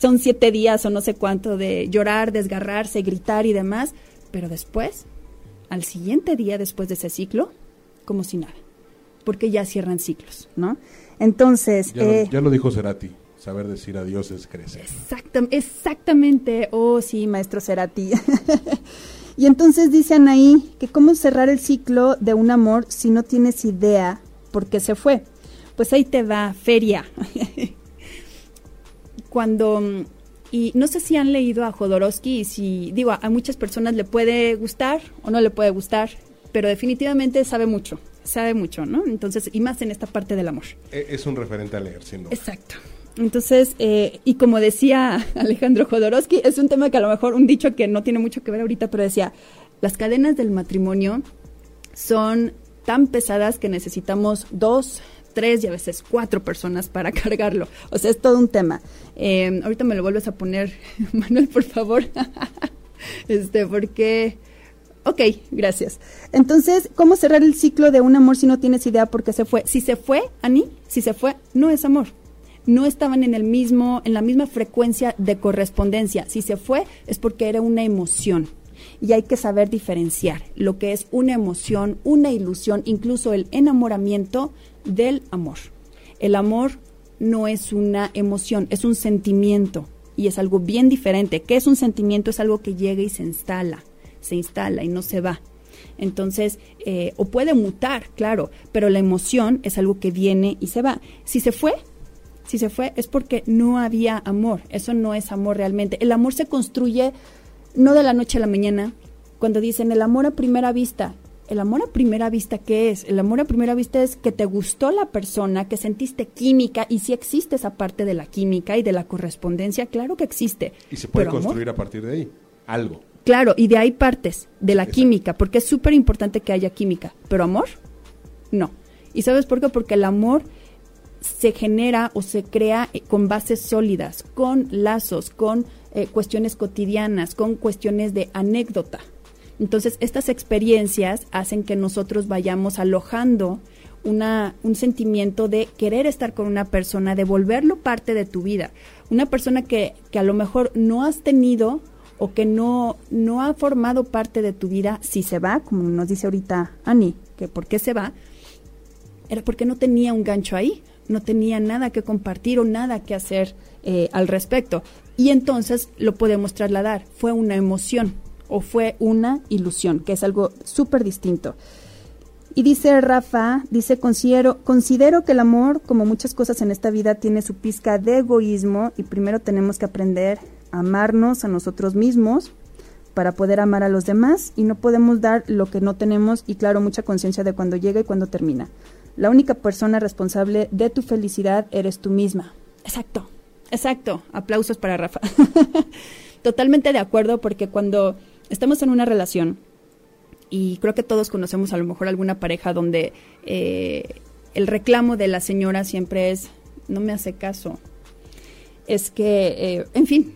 son siete días o no sé cuánto de llorar, desgarrarse, gritar y demás, pero después, al siguiente día después de ese ciclo, como si nada, porque ya cierran ciclos, ¿no? Entonces... Ya, eh, lo, ya lo dijo Cerati, saber decir adiós es crecer. exactamente, oh sí, maestro Cerati. y entonces dicen ahí que cómo cerrar el ciclo de un amor si no tienes idea por qué se fue. Pues ahí te va, feria. Cuando y no sé si han leído a Jodorowsky y si, digo, a muchas personas le puede gustar o no le puede gustar, pero definitivamente sabe mucho sabe mucho, ¿no? Entonces, y más en esta parte del amor. E, es un referente a leer, sin duda. Exacto. Entonces, eh, y como decía Alejandro Jodorowsky, es un tema que a lo mejor, un dicho que no tiene mucho que ver ahorita, pero decía, las cadenas del matrimonio son tan pesadas que necesitamos dos, tres y a veces cuatro personas para cargarlo. O sea, es todo un tema. Eh, ahorita me lo vuelves a poner, Manuel, por favor. este, porque Ok, gracias. Entonces, ¿cómo cerrar el ciclo de un amor si no tienes idea por qué se fue? Si se fue, Ani, si se fue, no es amor. No estaban en el mismo, en la misma frecuencia de correspondencia. Si se fue, es porque era una emoción. Y hay que saber diferenciar lo que es una emoción, una ilusión, incluso el enamoramiento del amor. El amor no es una emoción, es un sentimiento y es algo bien diferente. ¿Qué es un sentimiento? Es algo que llega y se instala se instala y no se va. Entonces, eh, o puede mutar, claro, pero la emoción es algo que viene y se va. Si se fue, si se fue es porque no había amor. Eso no es amor realmente. El amor se construye no de la noche a la mañana. Cuando dicen el amor a primera vista, el amor a primera vista, ¿qué es? El amor a primera vista es que te gustó la persona, que sentiste química, y si existe esa parte de la química y de la correspondencia, claro que existe. Y se puede construir a partir de ahí algo. Claro, y de ahí partes, de la química, porque es súper importante que haya química, pero amor, no. ¿Y sabes por qué? Porque el amor se genera o se crea eh, con bases sólidas, con lazos, con eh, cuestiones cotidianas, con cuestiones de anécdota. Entonces, estas experiencias hacen que nosotros vayamos alojando una, un sentimiento de querer estar con una persona, de volverlo parte de tu vida. Una persona que, que a lo mejor no has tenido o que no, no ha formado parte de tu vida, si se va, como nos dice ahorita Ani, que por qué se va, era porque no tenía un gancho ahí, no tenía nada que compartir o nada que hacer eh, al respecto. Y entonces lo podemos trasladar, fue una emoción o fue una ilusión, que es algo súper distinto. Y dice Rafa, dice, considero, considero que el amor, como muchas cosas en esta vida, tiene su pizca de egoísmo y primero tenemos que aprender amarnos a nosotros mismos para poder amar a los demás y no podemos dar lo que no tenemos y claro, mucha conciencia de cuando llega y cuando termina. La única persona responsable de tu felicidad eres tú misma. Exacto, exacto. Aplausos para Rafa. Totalmente de acuerdo porque cuando estamos en una relación, y creo que todos conocemos a lo mejor alguna pareja donde eh, el reclamo de la señora siempre es, no me hace caso. Es que, eh, en fin,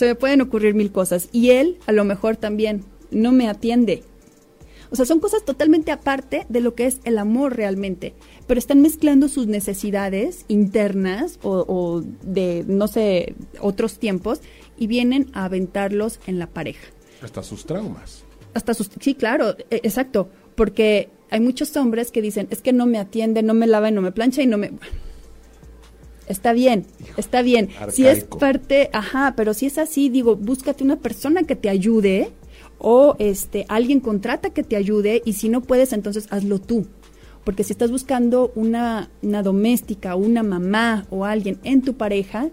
se me pueden ocurrir mil cosas. Y él a lo mejor también no me atiende. O sea, son cosas totalmente aparte de lo que es el amor realmente, pero están mezclando sus necesidades internas o, o de, no sé, otros tiempos y vienen a aventarlos en la pareja. Hasta sus traumas. Hasta sus, sí, claro, e, exacto, porque hay muchos hombres que dicen, es que no me atiende, no me lava y no me plancha y no me... Está bien, está bien. Si es parte, ajá, pero si es así, digo, búscate una persona que te ayude o este alguien contrata que te ayude y si no puedes, entonces hazlo tú. Porque si estás buscando una, una doméstica, una mamá o alguien en tu pareja,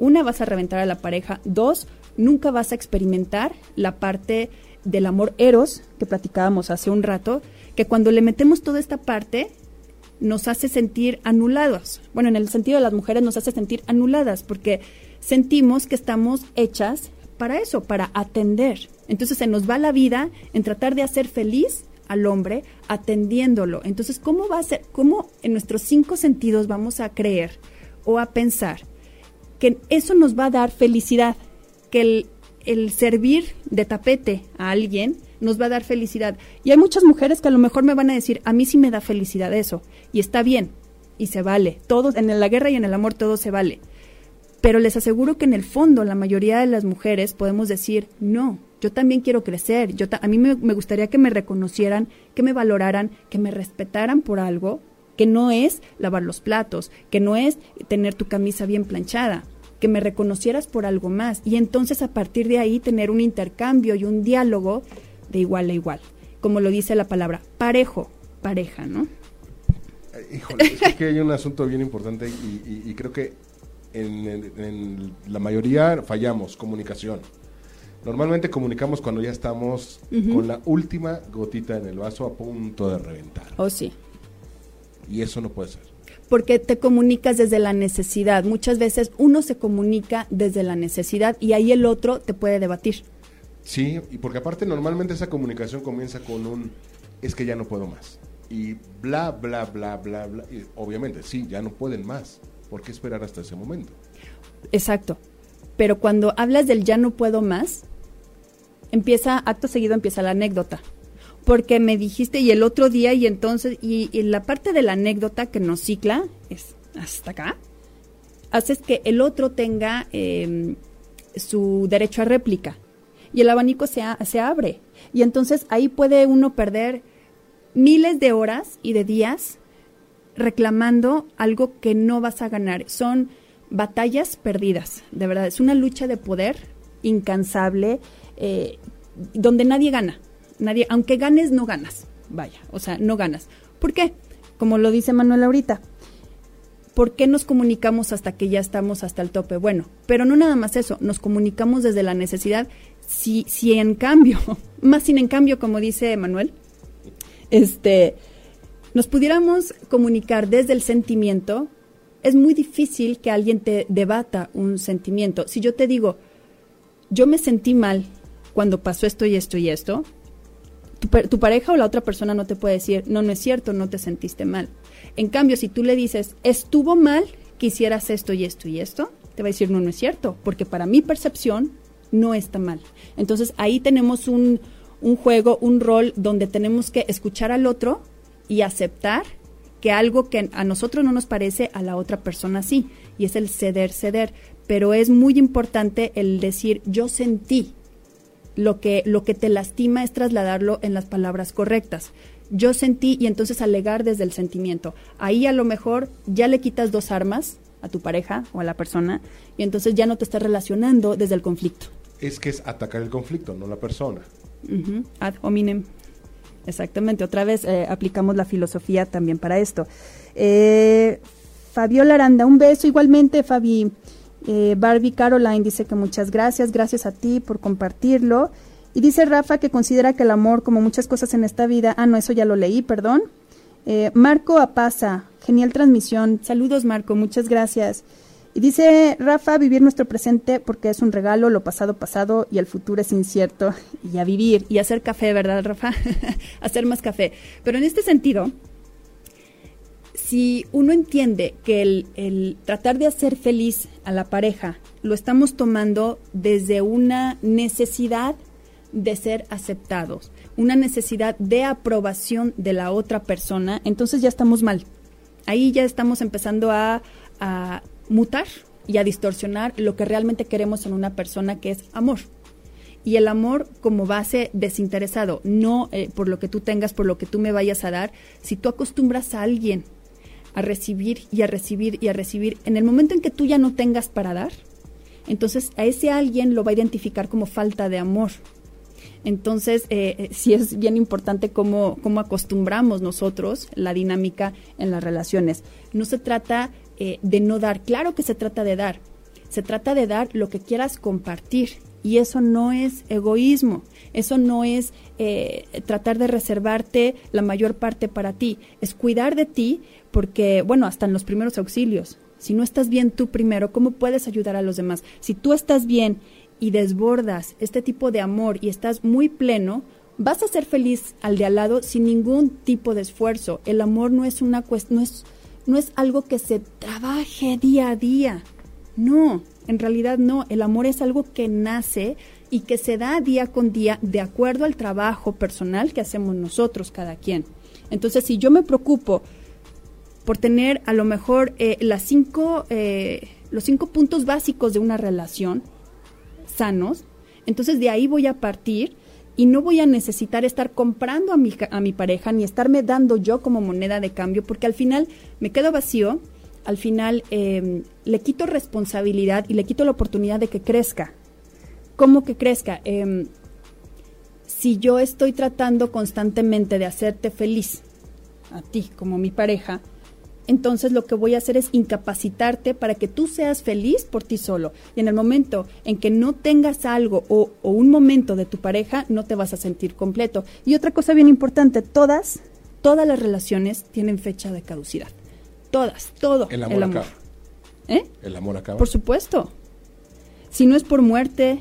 una vas a reventar a la pareja, dos, nunca vas a experimentar la parte del amor eros que platicábamos hace un rato, que cuando le metemos toda esta parte nos hace sentir anulados. Bueno, en el sentido de las mujeres nos hace sentir anuladas porque sentimos que estamos hechas para eso, para atender. Entonces se nos va la vida en tratar de hacer feliz al hombre atendiéndolo. Entonces, ¿cómo va a ser, cómo en nuestros cinco sentidos vamos a creer o a pensar que eso nos va a dar felicidad? Que el, el servir de tapete a alguien nos va a dar felicidad. Y hay muchas mujeres que a lo mejor me van a decir, a mí sí me da felicidad eso. Y está bien, y se vale. Todos, en la guerra y en el amor todo se vale. Pero les aseguro que en el fondo la mayoría de las mujeres podemos decir, no, yo también quiero crecer, yo a mí me, me gustaría que me reconocieran, que me valoraran, que me respetaran por algo, que no es lavar los platos, que no es tener tu camisa bien planchada, que me reconocieras por algo más. Y entonces a partir de ahí tener un intercambio y un diálogo de igual a igual, como lo dice la palabra, parejo, pareja, ¿no? Híjole, es que hay un asunto bien importante y creo que en, la mayoría fallamos, comunicación. Normalmente comunicamos cuando ya estamos con la última gotita en el vaso a punto de reventar. Oh, sí. Y eso no puede ser. Porque te comunicas desde la necesidad. Muchas veces uno se comunica desde la necesidad y ahí el otro te puede debatir. Sí, y porque aparte normalmente esa comunicación comienza con un es que ya no puedo más. Y bla, bla, bla, bla, bla. Y obviamente, sí, ya no pueden más. ¿por qué esperar hasta ese momento? Exacto. Pero cuando hablas del ya no puedo más, empieza, acto seguido empieza la anécdota. Porque me dijiste y el otro día y entonces, y, la parte de la anécdota que nos cicla es hasta acá, haces que el otro tenga em, su derecho a réplica y el abanico se, se abre. Y entonces ahí puede uno perder miles de horas y de días reclamando algo que no vas a ganar. Son batallas perdidas, de verdad. Es una lucha de poder incansable, eh, donde nadie gana. Nadie, aunque ganes, no ganas. Vaya, o sea, no ganas. ¿Por qué? Como lo dice Manuel ahorita. ¿Por qué nos comunicamos hasta que ya estamos hasta el tope? Bueno, pero no nada más eso, nos comunicamos desde la necesidad. Si, si en cambio, más sin en cambio, como dice Manuel, este, nos pudiéramos comunicar desde el sentimiento, es muy difícil que alguien te debata un sentimiento. Si yo te digo, yo me sentí mal cuando pasó esto y esto y esto, tu, pareja o la otra persona no te puede decir, no, no es cierto, no te sentiste mal. En cambio, si tú le dices, estuvo mal que hicieras esto y esto y esto, te va a decir, no, no es cierto, porque para mi percepción no está mal. Entonces ahí tenemos un, un juego, un rol donde tenemos que escuchar al otro y aceptar que algo que a nosotros no nos parece, a la otra persona sí, y es el ceder, ceder. Pero es muy importante el decir, yo sentí. Lo que, lo que te lastima es trasladarlo en las palabras correctas. yo sentí y entonces alegar desde el sentimiento. Ahí a lo mejor ya le quitas dos armas a tu pareja o a la persona y entonces ya no te estás relacionando desde el conflicto. Es que es atacar el conflicto, no la persona. Ad hominem. Exactamente, otra vez eh, aplicamos la filosofía también para esto. Eh, Fabiola Aranda, un beso igualmente, Fabi. Eh, Barbie Caroline dice que muchas gracias, gracias a ti por compartirlo. Y dice Rafa que considera que el amor, como muchas cosas en esta vida, ah, no, eso ya lo leí, perdón. Eh, Marco Apaza, genial transmisión. Saludos, Marco, muchas gracias. Y dice Rafa, vivir nuestro presente porque es un regalo, lo pasado pasado y el futuro es incierto. Y a vivir y hacer café, ¿verdad, Rafa? hacer más café. Pero en este sentido, si uno entiende que el, tratar de hacer feliz a la pareja lo estamos tomando desde una necesidad de ser aceptados, una necesidad de aprobación de la otra persona, entonces ya estamos mal. Ahí ya estamos empezando a mutar y a distorsionar lo que realmente queremos en una persona que es amor. Y el amor como base desinteresado, no eh, por lo que tú tengas, por lo que tú me vayas a dar. Si tú acostumbras a alguien a recibir y a recibir y a recibir, en el momento en que tú ya no tengas para dar, entonces a ese alguien lo va a identificar como falta de amor. Entonces, eh, eh, sí es bien importante cómo, cómo acostumbramos nosotros la dinámica en las relaciones. No se trata eh, de no dar, claro que se trata de dar, se trata de dar lo que quieras compartir. Y eso no es egoísmo, eso no es eh, tratar de reservarte la mayor parte para ti, es cuidar de ti porque, bueno, hasta en los primeros auxilios, si no estás bien tú primero, ¿cómo puedes ayudar a los demás? Si tú estás bien y desbordas este tipo de amor y estás muy pleno, vas a ser feliz al de al lado sin ningún tipo de esfuerzo. El amor no es una no es, no es algo que se trabaje día a día. No, en realidad no. El amor es algo que nace y que se da día con día de acuerdo al trabajo personal que hacemos nosotros, cada quien. Entonces, si yo me preocupo por tener a lo mejor eh, las cinco, eh, los cinco puntos básicos de una relación, sanos, entonces de ahí voy a partir y no voy a necesitar estar comprando a mi, a mi pareja ni estarme dando yo como moneda de cambio, porque al final me quedo vacío, al final em, le quito responsabilidad y le quito la oportunidad de que crezca. ¿Cómo que crezca? Em, si yo estoy tratando constantemente de hacerte feliz, a ti como mi pareja, entonces lo que voy a hacer es incapacitarte para que tú seas feliz por ti solo. Y en el momento en que no tengas algo o, un momento de tu pareja, no te vas a sentir completo. Y otra cosa bien importante, todas, todas las relaciones tienen fecha de caducidad. Todas, todo. El amor, acaba. ¿Eh? El amor acaba. Por supuesto. Si no es por muerte,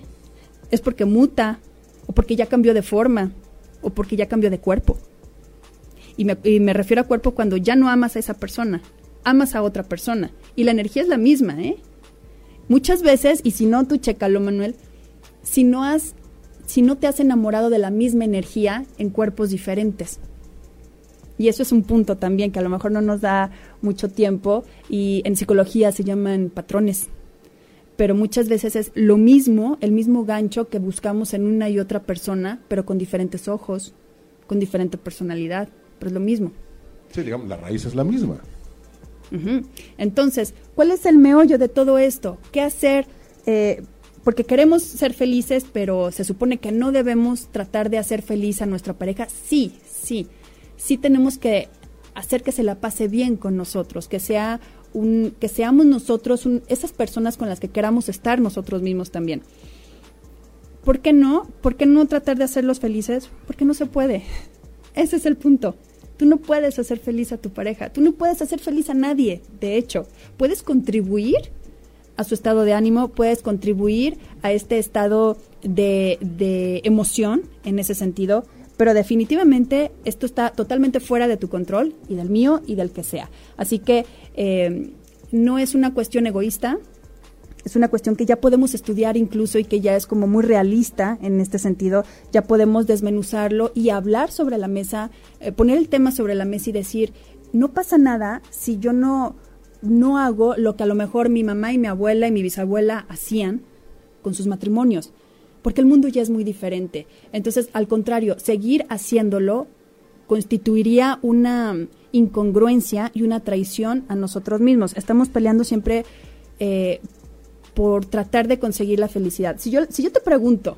es porque muta, o porque ya cambió de forma, o porque ya cambió de cuerpo. Y me, refiero a cuerpo cuando ya no amas a esa persona, amas a otra persona. Y la energía es la misma, ¿eh? Muchas veces, y si no, tú chécalo, Manuel, si no has, si no te has enamorado de la misma energía en cuerpos diferentes. Y eso es un punto también que a lo mejor no nos da mucho tiempo y en psicología se llaman patrones. Pero muchas veces es lo mismo, el mismo gancho que buscamos en una y otra persona, pero con diferentes ojos, con diferente personalidad pero es lo mismo. Sí, digamos, la raíz es la misma. Entonces, ¿cuál es el meollo de todo esto? ¿Qué hacer? Eh, porque queremos ser felices, pero se supone que no debemos tratar de hacer feliz a nuestra pareja. Sí, sí, sí tenemos que hacer que se la pase bien con nosotros, que sea un, que seamos nosotros esas personas con las que queramos estar nosotros mismos también. ¿Por qué no? ¿Por qué no tratar de hacerlos felices? Porque no se puede. Ese es el punto. Tú no puedes hacer feliz a tu pareja, tú no puedes hacer feliz a nadie, de hecho, puedes contribuir a su estado de ánimo, puedes contribuir a este estado de, de emoción en ese sentido, pero definitivamente esto está totalmente fuera de tu control y del mío y del que sea. Así que eh, no es una cuestión egoísta, es una cuestión que ya podemos estudiar incluso y que ya es como muy realista en este sentido, ya podemos desmenuzarlo y hablar sobre la mesa, eh, poner el tema sobre la mesa y decir, no pasa nada si yo no, no hago lo que a lo mejor mi mamá y mi abuela y mi bisabuela hacían con sus matrimonios, porque el mundo ya es muy diferente. Entonces, al contrario, seguir haciéndolo constituiría una incongruencia y una traición a nosotros mismos. Estamos peleando siempre eh, por tratar de conseguir la felicidad. Si yo, si yo te pregunto,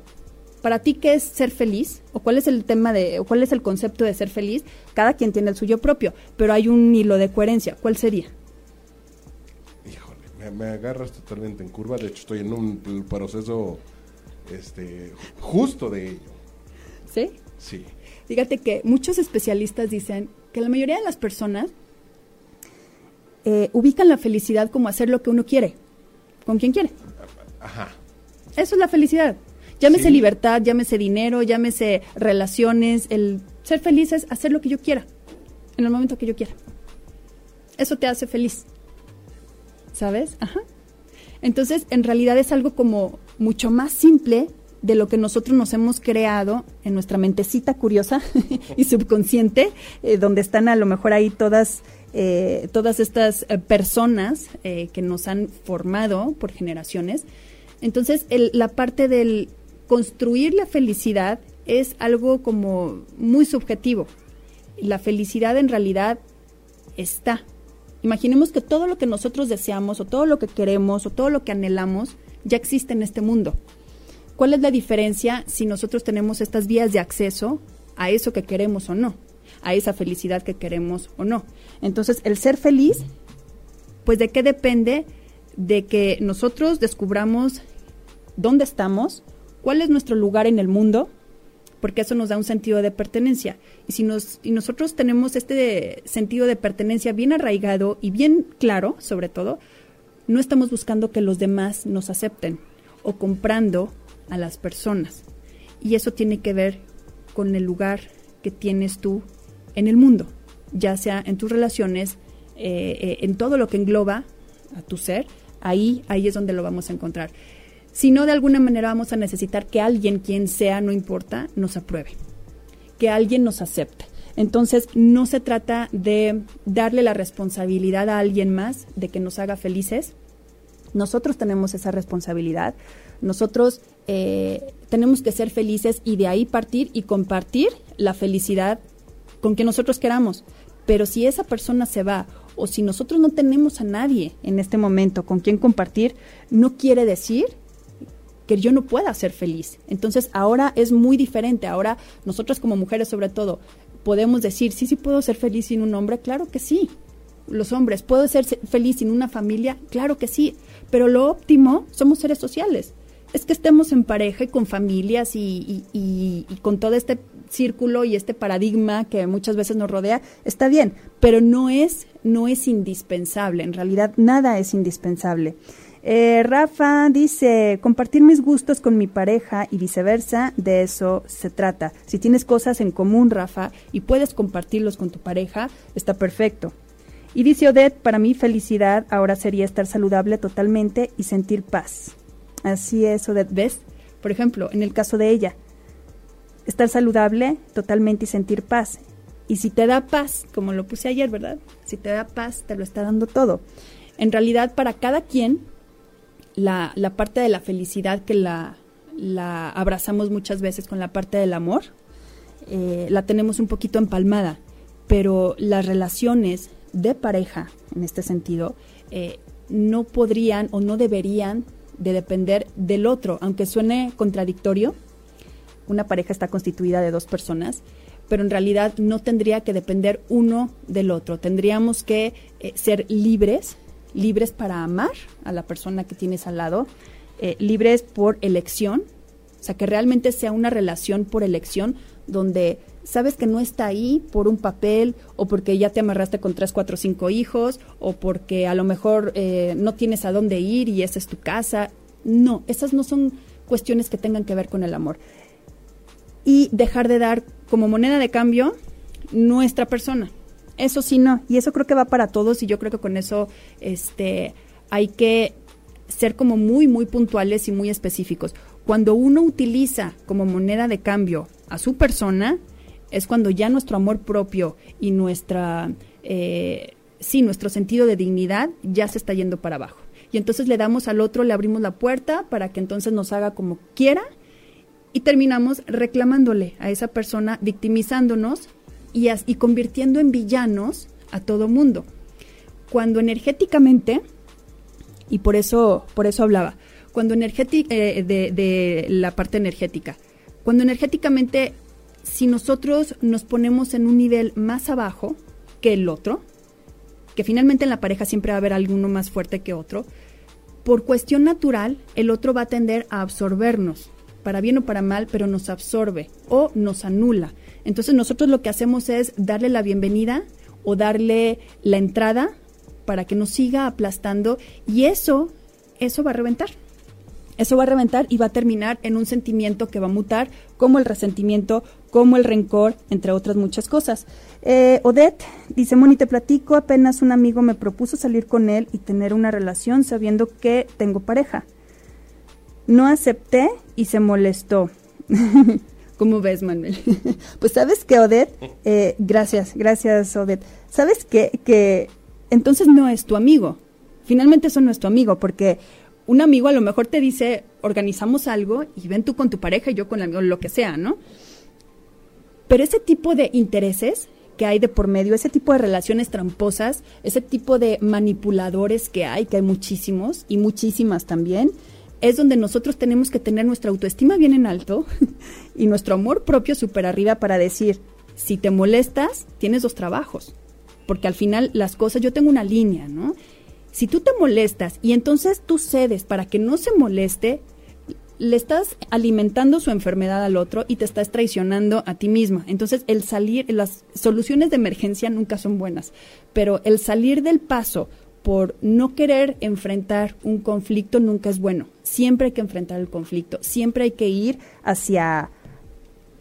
para ti qué es ser feliz o cuál es el tema de o cuál es el concepto de ser feliz, cada quien tiene el suyo propio, pero hay un hilo de coherencia. ¿Cuál sería? Híjole, me, agarras totalmente en curva. De hecho, estoy en un proceso este, justo de ello. ¿Sí? Sí. Fíjate que muchos especialistas dicen que la mayoría de las personas eh, ubican la felicidad como hacer lo que uno quiere, con quien quiere. Ajá. Eso es la felicidad. Llámese libertad, llámese dinero, llámese relaciones. El ser feliz es hacer lo que yo quiera, en el momento que yo quiera. Eso te hace feliz. ¿Sabes? Ajá. Entonces, en realidad es algo como mucho más simple de lo que nosotros nos hemos creado en nuestra mentecita curiosa y subconsciente, eh, donde están a lo mejor ahí todas, eh, todas estas eh, personas que nos han formado por generaciones. Entonces, la parte del construir la felicidad es algo como muy subjetivo. La felicidad en realidad está. Imaginemos que todo lo que nosotros deseamos o todo lo que queremos o todo lo que anhelamos ya existe en este mundo. ¿Cuál es la diferencia si nosotros tenemos estas vías de acceso a eso que queremos o no? A esa felicidad que queremos o no. Entonces, el ser feliz, pues de qué depende de que nosotros descubramos dónde estamos, cuál es nuestro lugar en el mundo, porque eso nos da un sentido de pertenencia. Y si nosotros tenemos este sentido de pertenencia bien arraigado y bien claro, sobre todo, no estamos buscando que los demás nos acepten o comprando a las personas. Y eso tiene que ver con el lugar que tienes tú en el mundo, ya sea en tus relaciones, eh, eh, en todo lo que engloba a tu ser, ahí, ahí es donde lo vamos a encontrar. Si no, de alguna manera vamos a necesitar que alguien, quien sea, no importa, nos apruebe, que alguien nos acepte. Entonces, no se trata de darle la responsabilidad a alguien más de que nos haga felices. Nosotros tenemos esa responsabilidad. Nosotros eh, tenemos que ser felices y de ahí partir y compartir la felicidad con que nosotros queramos. Pero si esa persona se va o si nosotros no tenemos a nadie en este momento con quien compartir, no quiere decir que yo no pueda ser feliz. Entonces ahora es muy diferente. Ahora nosotros como mujeres sobre todo podemos decir, sí, sí puedo ser feliz sin un hombre. Claro que sí. Los hombres, ¿puedo ser feliz sin una familia? Claro que sí. Pero lo óptimo somos seres sociales es que estemos en pareja y con familias y, con todo este círculo y este paradigma que muchas veces nos rodea, está bien, pero no es, no es indispensable, en realidad nada es indispensable. Eh, Rafa dice, compartir mis gustos con mi pareja y viceversa, de eso se trata. Si tienes cosas en común, Rafa, y puedes compartirlos con tu pareja, está perfecto. Y dice Odette, para mí felicidad ahora sería estar saludable totalmente y sentir paz. Así es, Odette. ¿Ves? Por ejemplo, en el caso de ella, estar saludable totalmente y sentir paz. Y si te da paz, como lo puse ayer, ¿verdad? Si te da paz, te lo está dando todo. En realidad, para cada quien, la, la parte de la felicidad que la, la, abrazamos muchas veces con la parte del amor, eh, la tenemos un poquito empalmada. Pero las relaciones de pareja, en este sentido, eh, no podrían o no deberían de depender del otro, aunque suene contradictorio. Una pareja está constituida de dos personas, pero en realidad no tendría que depender uno del otro. Tendríamos que eh, ser libres, libres para amar a la persona que tienes al lado, eh, libres por elección, o sea, que realmente sea una relación por elección donde sabes que no está ahí por un papel o porque ya te amarraste con tres, cuatro, cinco hijos o porque a lo mejor eh, no tienes a dónde ir y esa es tu casa. No, esas no son cuestiones que tengan que ver con el amor. Y dejar de dar como moneda de cambio nuestra persona. Eso sí, no. Y eso creo que va para todos y yo creo que con eso este, hay que ser como muy, muy puntuales y muy específicos. Cuando uno utiliza como moneda de cambio a su persona, es cuando ya nuestro amor propio y nuestra, eh, sí, nuestro sentido de dignidad ya se está yendo para abajo. Y entonces le damos al otro, le abrimos la puerta para que entonces nos haga como quiera y terminamos reclamándole a esa persona, victimizándonos y, y convirtiendo en villanos a todo mundo. Cuando energéticamente, y por eso, por eso hablaba, cuando energética, eh, de, de la parte energética, cuando energéticamente, si nosotros nos ponemos en un nivel más abajo que el otro, que finalmente en la pareja siempre va a haber alguno más fuerte que otro, por cuestión natural, el otro va a tender a absorbernos, para bien o para mal, pero nos absorbe o nos anula. Entonces nosotros lo que hacemos es darle la bienvenida o darle la entrada para que nos siga aplastando y eso, eso va a reventar. Eso va a reventar y va a terminar en un sentimiento que va a mutar como el resentimiento, como el rencor, entre otras muchas cosas. Eh, Odette dice, Moni, te platico, apenas un amigo me propuso salir con él y tener una relación sabiendo que tengo pareja. No acepté y se molestó. ¿Cómo ves, Manuel? pues sabes que Odette, eh, gracias, gracias Odette. ¿Sabes que, que entonces no es tu amigo? Finalmente eso no es tu amigo, porque un amigo a lo mejor te dice, organizamos algo y ven tú con tu pareja y yo con amigo, lo que sea, ¿no? Pero ese tipo de intereses que hay de por medio, ese tipo de relaciones tramposas, ese tipo de manipuladores que hay, que hay muchísimos y muchísimas también, es donde nosotros tenemos que tener nuestra autoestima bien en alto y nuestro amor propio súper arriba para decir, si te molestas, tienes dos trabajos. Porque al final las cosas, yo tengo una línea, ¿no? Si tú te molestas y entonces tú cedes para que no se moleste, le estás alimentando su enfermedad al otro y te estás traicionando a ti misma. Entonces, el salir, las soluciones de emergencia nunca son buenas, pero el salir del paso por no querer enfrentar un conflicto nunca es bueno. Siempre hay que enfrentar el conflicto, siempre hay que ir hacia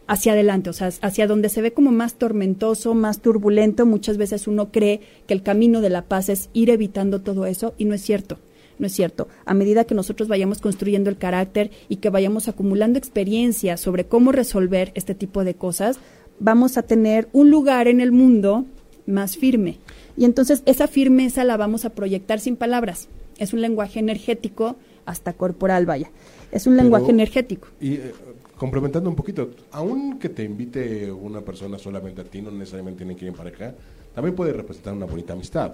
hacia adelante, o sea, hacia donde se ve como más tormentoso, más turbulento, muchas veces uno cree que el camino de la paz es ir evitando todo eso y no es cierto. No es cierto. A medida que nosotros vayamos construyendo el carácter y que vayamos acumulando experiencia sobre cómo resolver este tipo de cosas, vamos a tener un lugar en el mundo más firme. Y entonces esa firmeza la vamos a proyectar sin palabras. Es un lenguaje energético hasta corporal, vaya. Es un lenguaje energético. Y eh, complementando un poquito, aun que te invite una persona solamente a ti, no necesariamente tiene que ir en pareja, también puede representar una bonita amistad,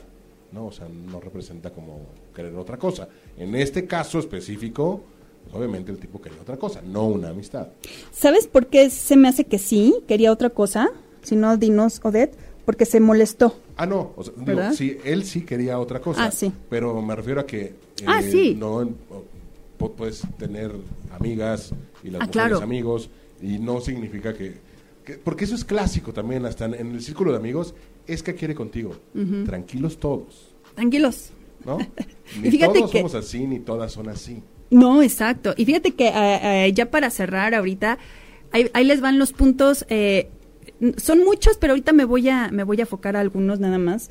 ¿no? O sea, no representa como querer otra cosa. En este caso específico, pues, obviamente el tipo quería otra cosa, no una amistad. ¿Sabes por qué se me hace que sí quería otra cosa? Si no, dinos, Odette, porque se molestó. Ah, no, o sea, digo, sí, él sí quería otra cosa. Ah, sí. Pero me refiero a que... ah, eh, sí. No, puedes tener amigas y las Ah, mujeres claro. amigos y no significa que, que- porque eso es clásico también hasta en, en el círculo de amigos es que quiere contigo tranquilos todos Tranquilos. no Y ni fíjate todos que- somos así ni todas son así No, exacto. Y fíjate que eh, eh, ya para cerrar ahorita, ahí, ahí les van los puntos. eh, son muchos, pero ahorita me voy a me voy a enfocar a algunos nada más.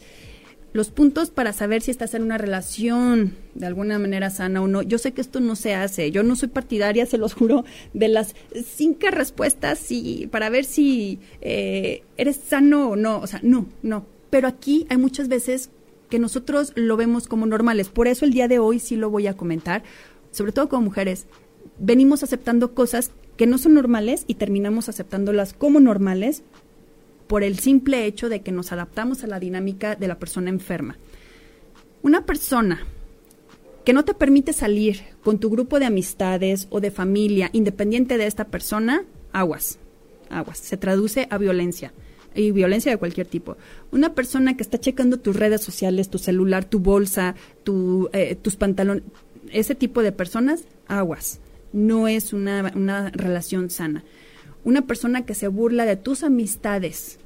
Los puntos para saber si estás en una relación de alguna manera sana o no. Yo sé que esto no se hace. Yo no soy partidaria, se los juro, de las cinco respuestas y para ver si eh, eres sano o no. O sea, no, no. Pero aquí hay muchas veces que nosotros lo vemos como normales. Por eso el día de hoy sí lo voy a comentar, sobre todo como mujeres. Venimos aceptando cosas que no son normales y terminamos aceptándolas como normales por el simple hecho de que nos adaptamos a la dinámica de la persona enferma. Una persona que no te permite salir con tu grupo de amistades o de familia independiente de esta persona, aguas, aguas. Se traduce a violencia y violencia de cualquier tipo. Una persona que está checando tus redes sociales, tu celular, tu bolsa, tu, eh, tus pantalones, ese tipo de personas, aguas. No es una, una relación sana. Una persona que se burla de tus amistades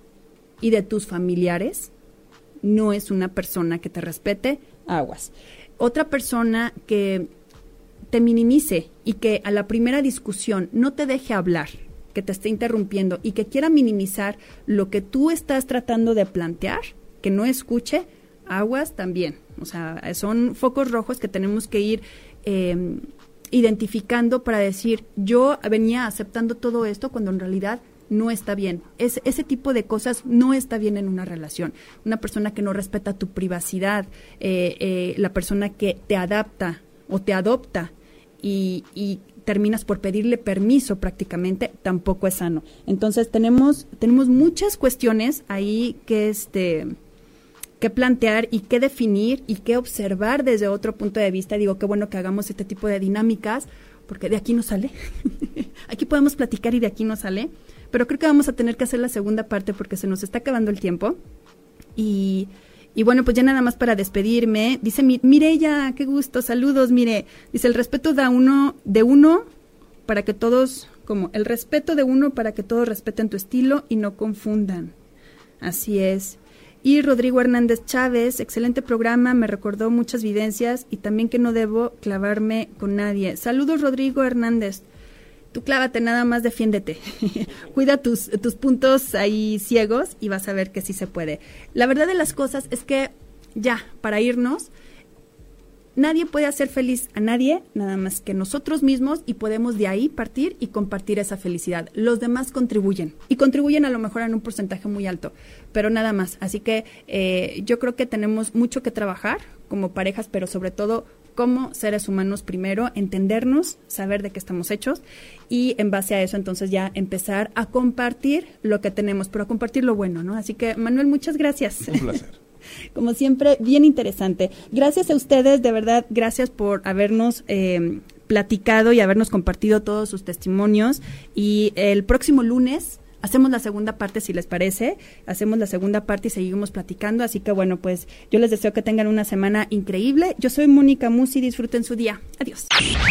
y de tus familiares, no es una persona que te respete, aguas. Otra persona que te minimice y que a la primera discusión no te deje hablar, que te esté interrumpiendo y que quiera minimizar lo que tú estás tratando de plantear, que no escuche, aguas también. O sea, son focos rojos que tenemos que ir eh, identificando para decir, yo venía aceptando todo esto cuando en realidad no está bien. Es, ese tipo de cosas no está bien en una relación. Una persona que no respeta tu privacidad, eh, eh, la persona que te adapta o te adopta y, y terminas por pedirle permiso prácticamente, tampoco es sano. Entonces tenemos, tenemos muchas cuestiones ahí que este que plantear y qué definir y qué observar desde otro punto de vista. Digo, qué bueno que hagamos este tipo de dinámicas, porque de aquí no sale. aquí podemos platicar y de aquí no sale. Pero creo que vamos a tener que hacer la segunda parte porque se nos está acabando el tiempo. Y, y bueno, pues ya nada más para despedirme. Dice Mireya, qué gusto, saludos, mire. Dice, el respeto da uno, de uno para que todos, como el respeto de uno para que todos respeten tu estilo y no confundan. Así es. Y Rodrigo Hernández Chávez, excelente programa, me recordó muchas vivencias y también que no debo clavarme con nadie. Saludos Rodrigo Hernández. Tú clávate, nada más defiéndete. Cuida tus, tus puntos ahí ciegos y vas a ver que sí se puede. La verdad de las cosas es que ya, para irnos, nadie puede hacer feliz a nadie, nada más que nosotros mismos, y podemos de ahí partir y compartir esa felicidad. Los demás contribuyen, y contribuyen a lo mejor en un porcentaje muy alto, pero nada más. Así que eh, yo creo que tenemos mucho que trabajar como parejas, pero sobre todo como seres humanos primero, entendernos, saber de qué estamos hechos y en base a eso entonces ya empezar a compartir lo que tenemos, pero a compartir lo bueno, ¿no? Así que Manuel, muchas gracias. Un placer. Como siempre, bien interesante. Gracias a ustedes, de verdad, gracias por habernos eh, platicado y habernos compartido todos sus testimonios. Y el próximo lunes hacemos la segunda parte, si les parece. Hacemos la segunda parte y seguimos platicando. Así que bueno, pues yo les deseo que tengan una semana increíble. Yo soy Mónica Musi, disfruten su día. Adiós.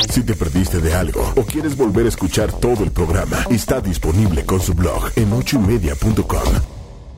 Si te perdiste de algo o quieres volver a escuchar todo el programa, está disponible con su blog en ochoymedia.com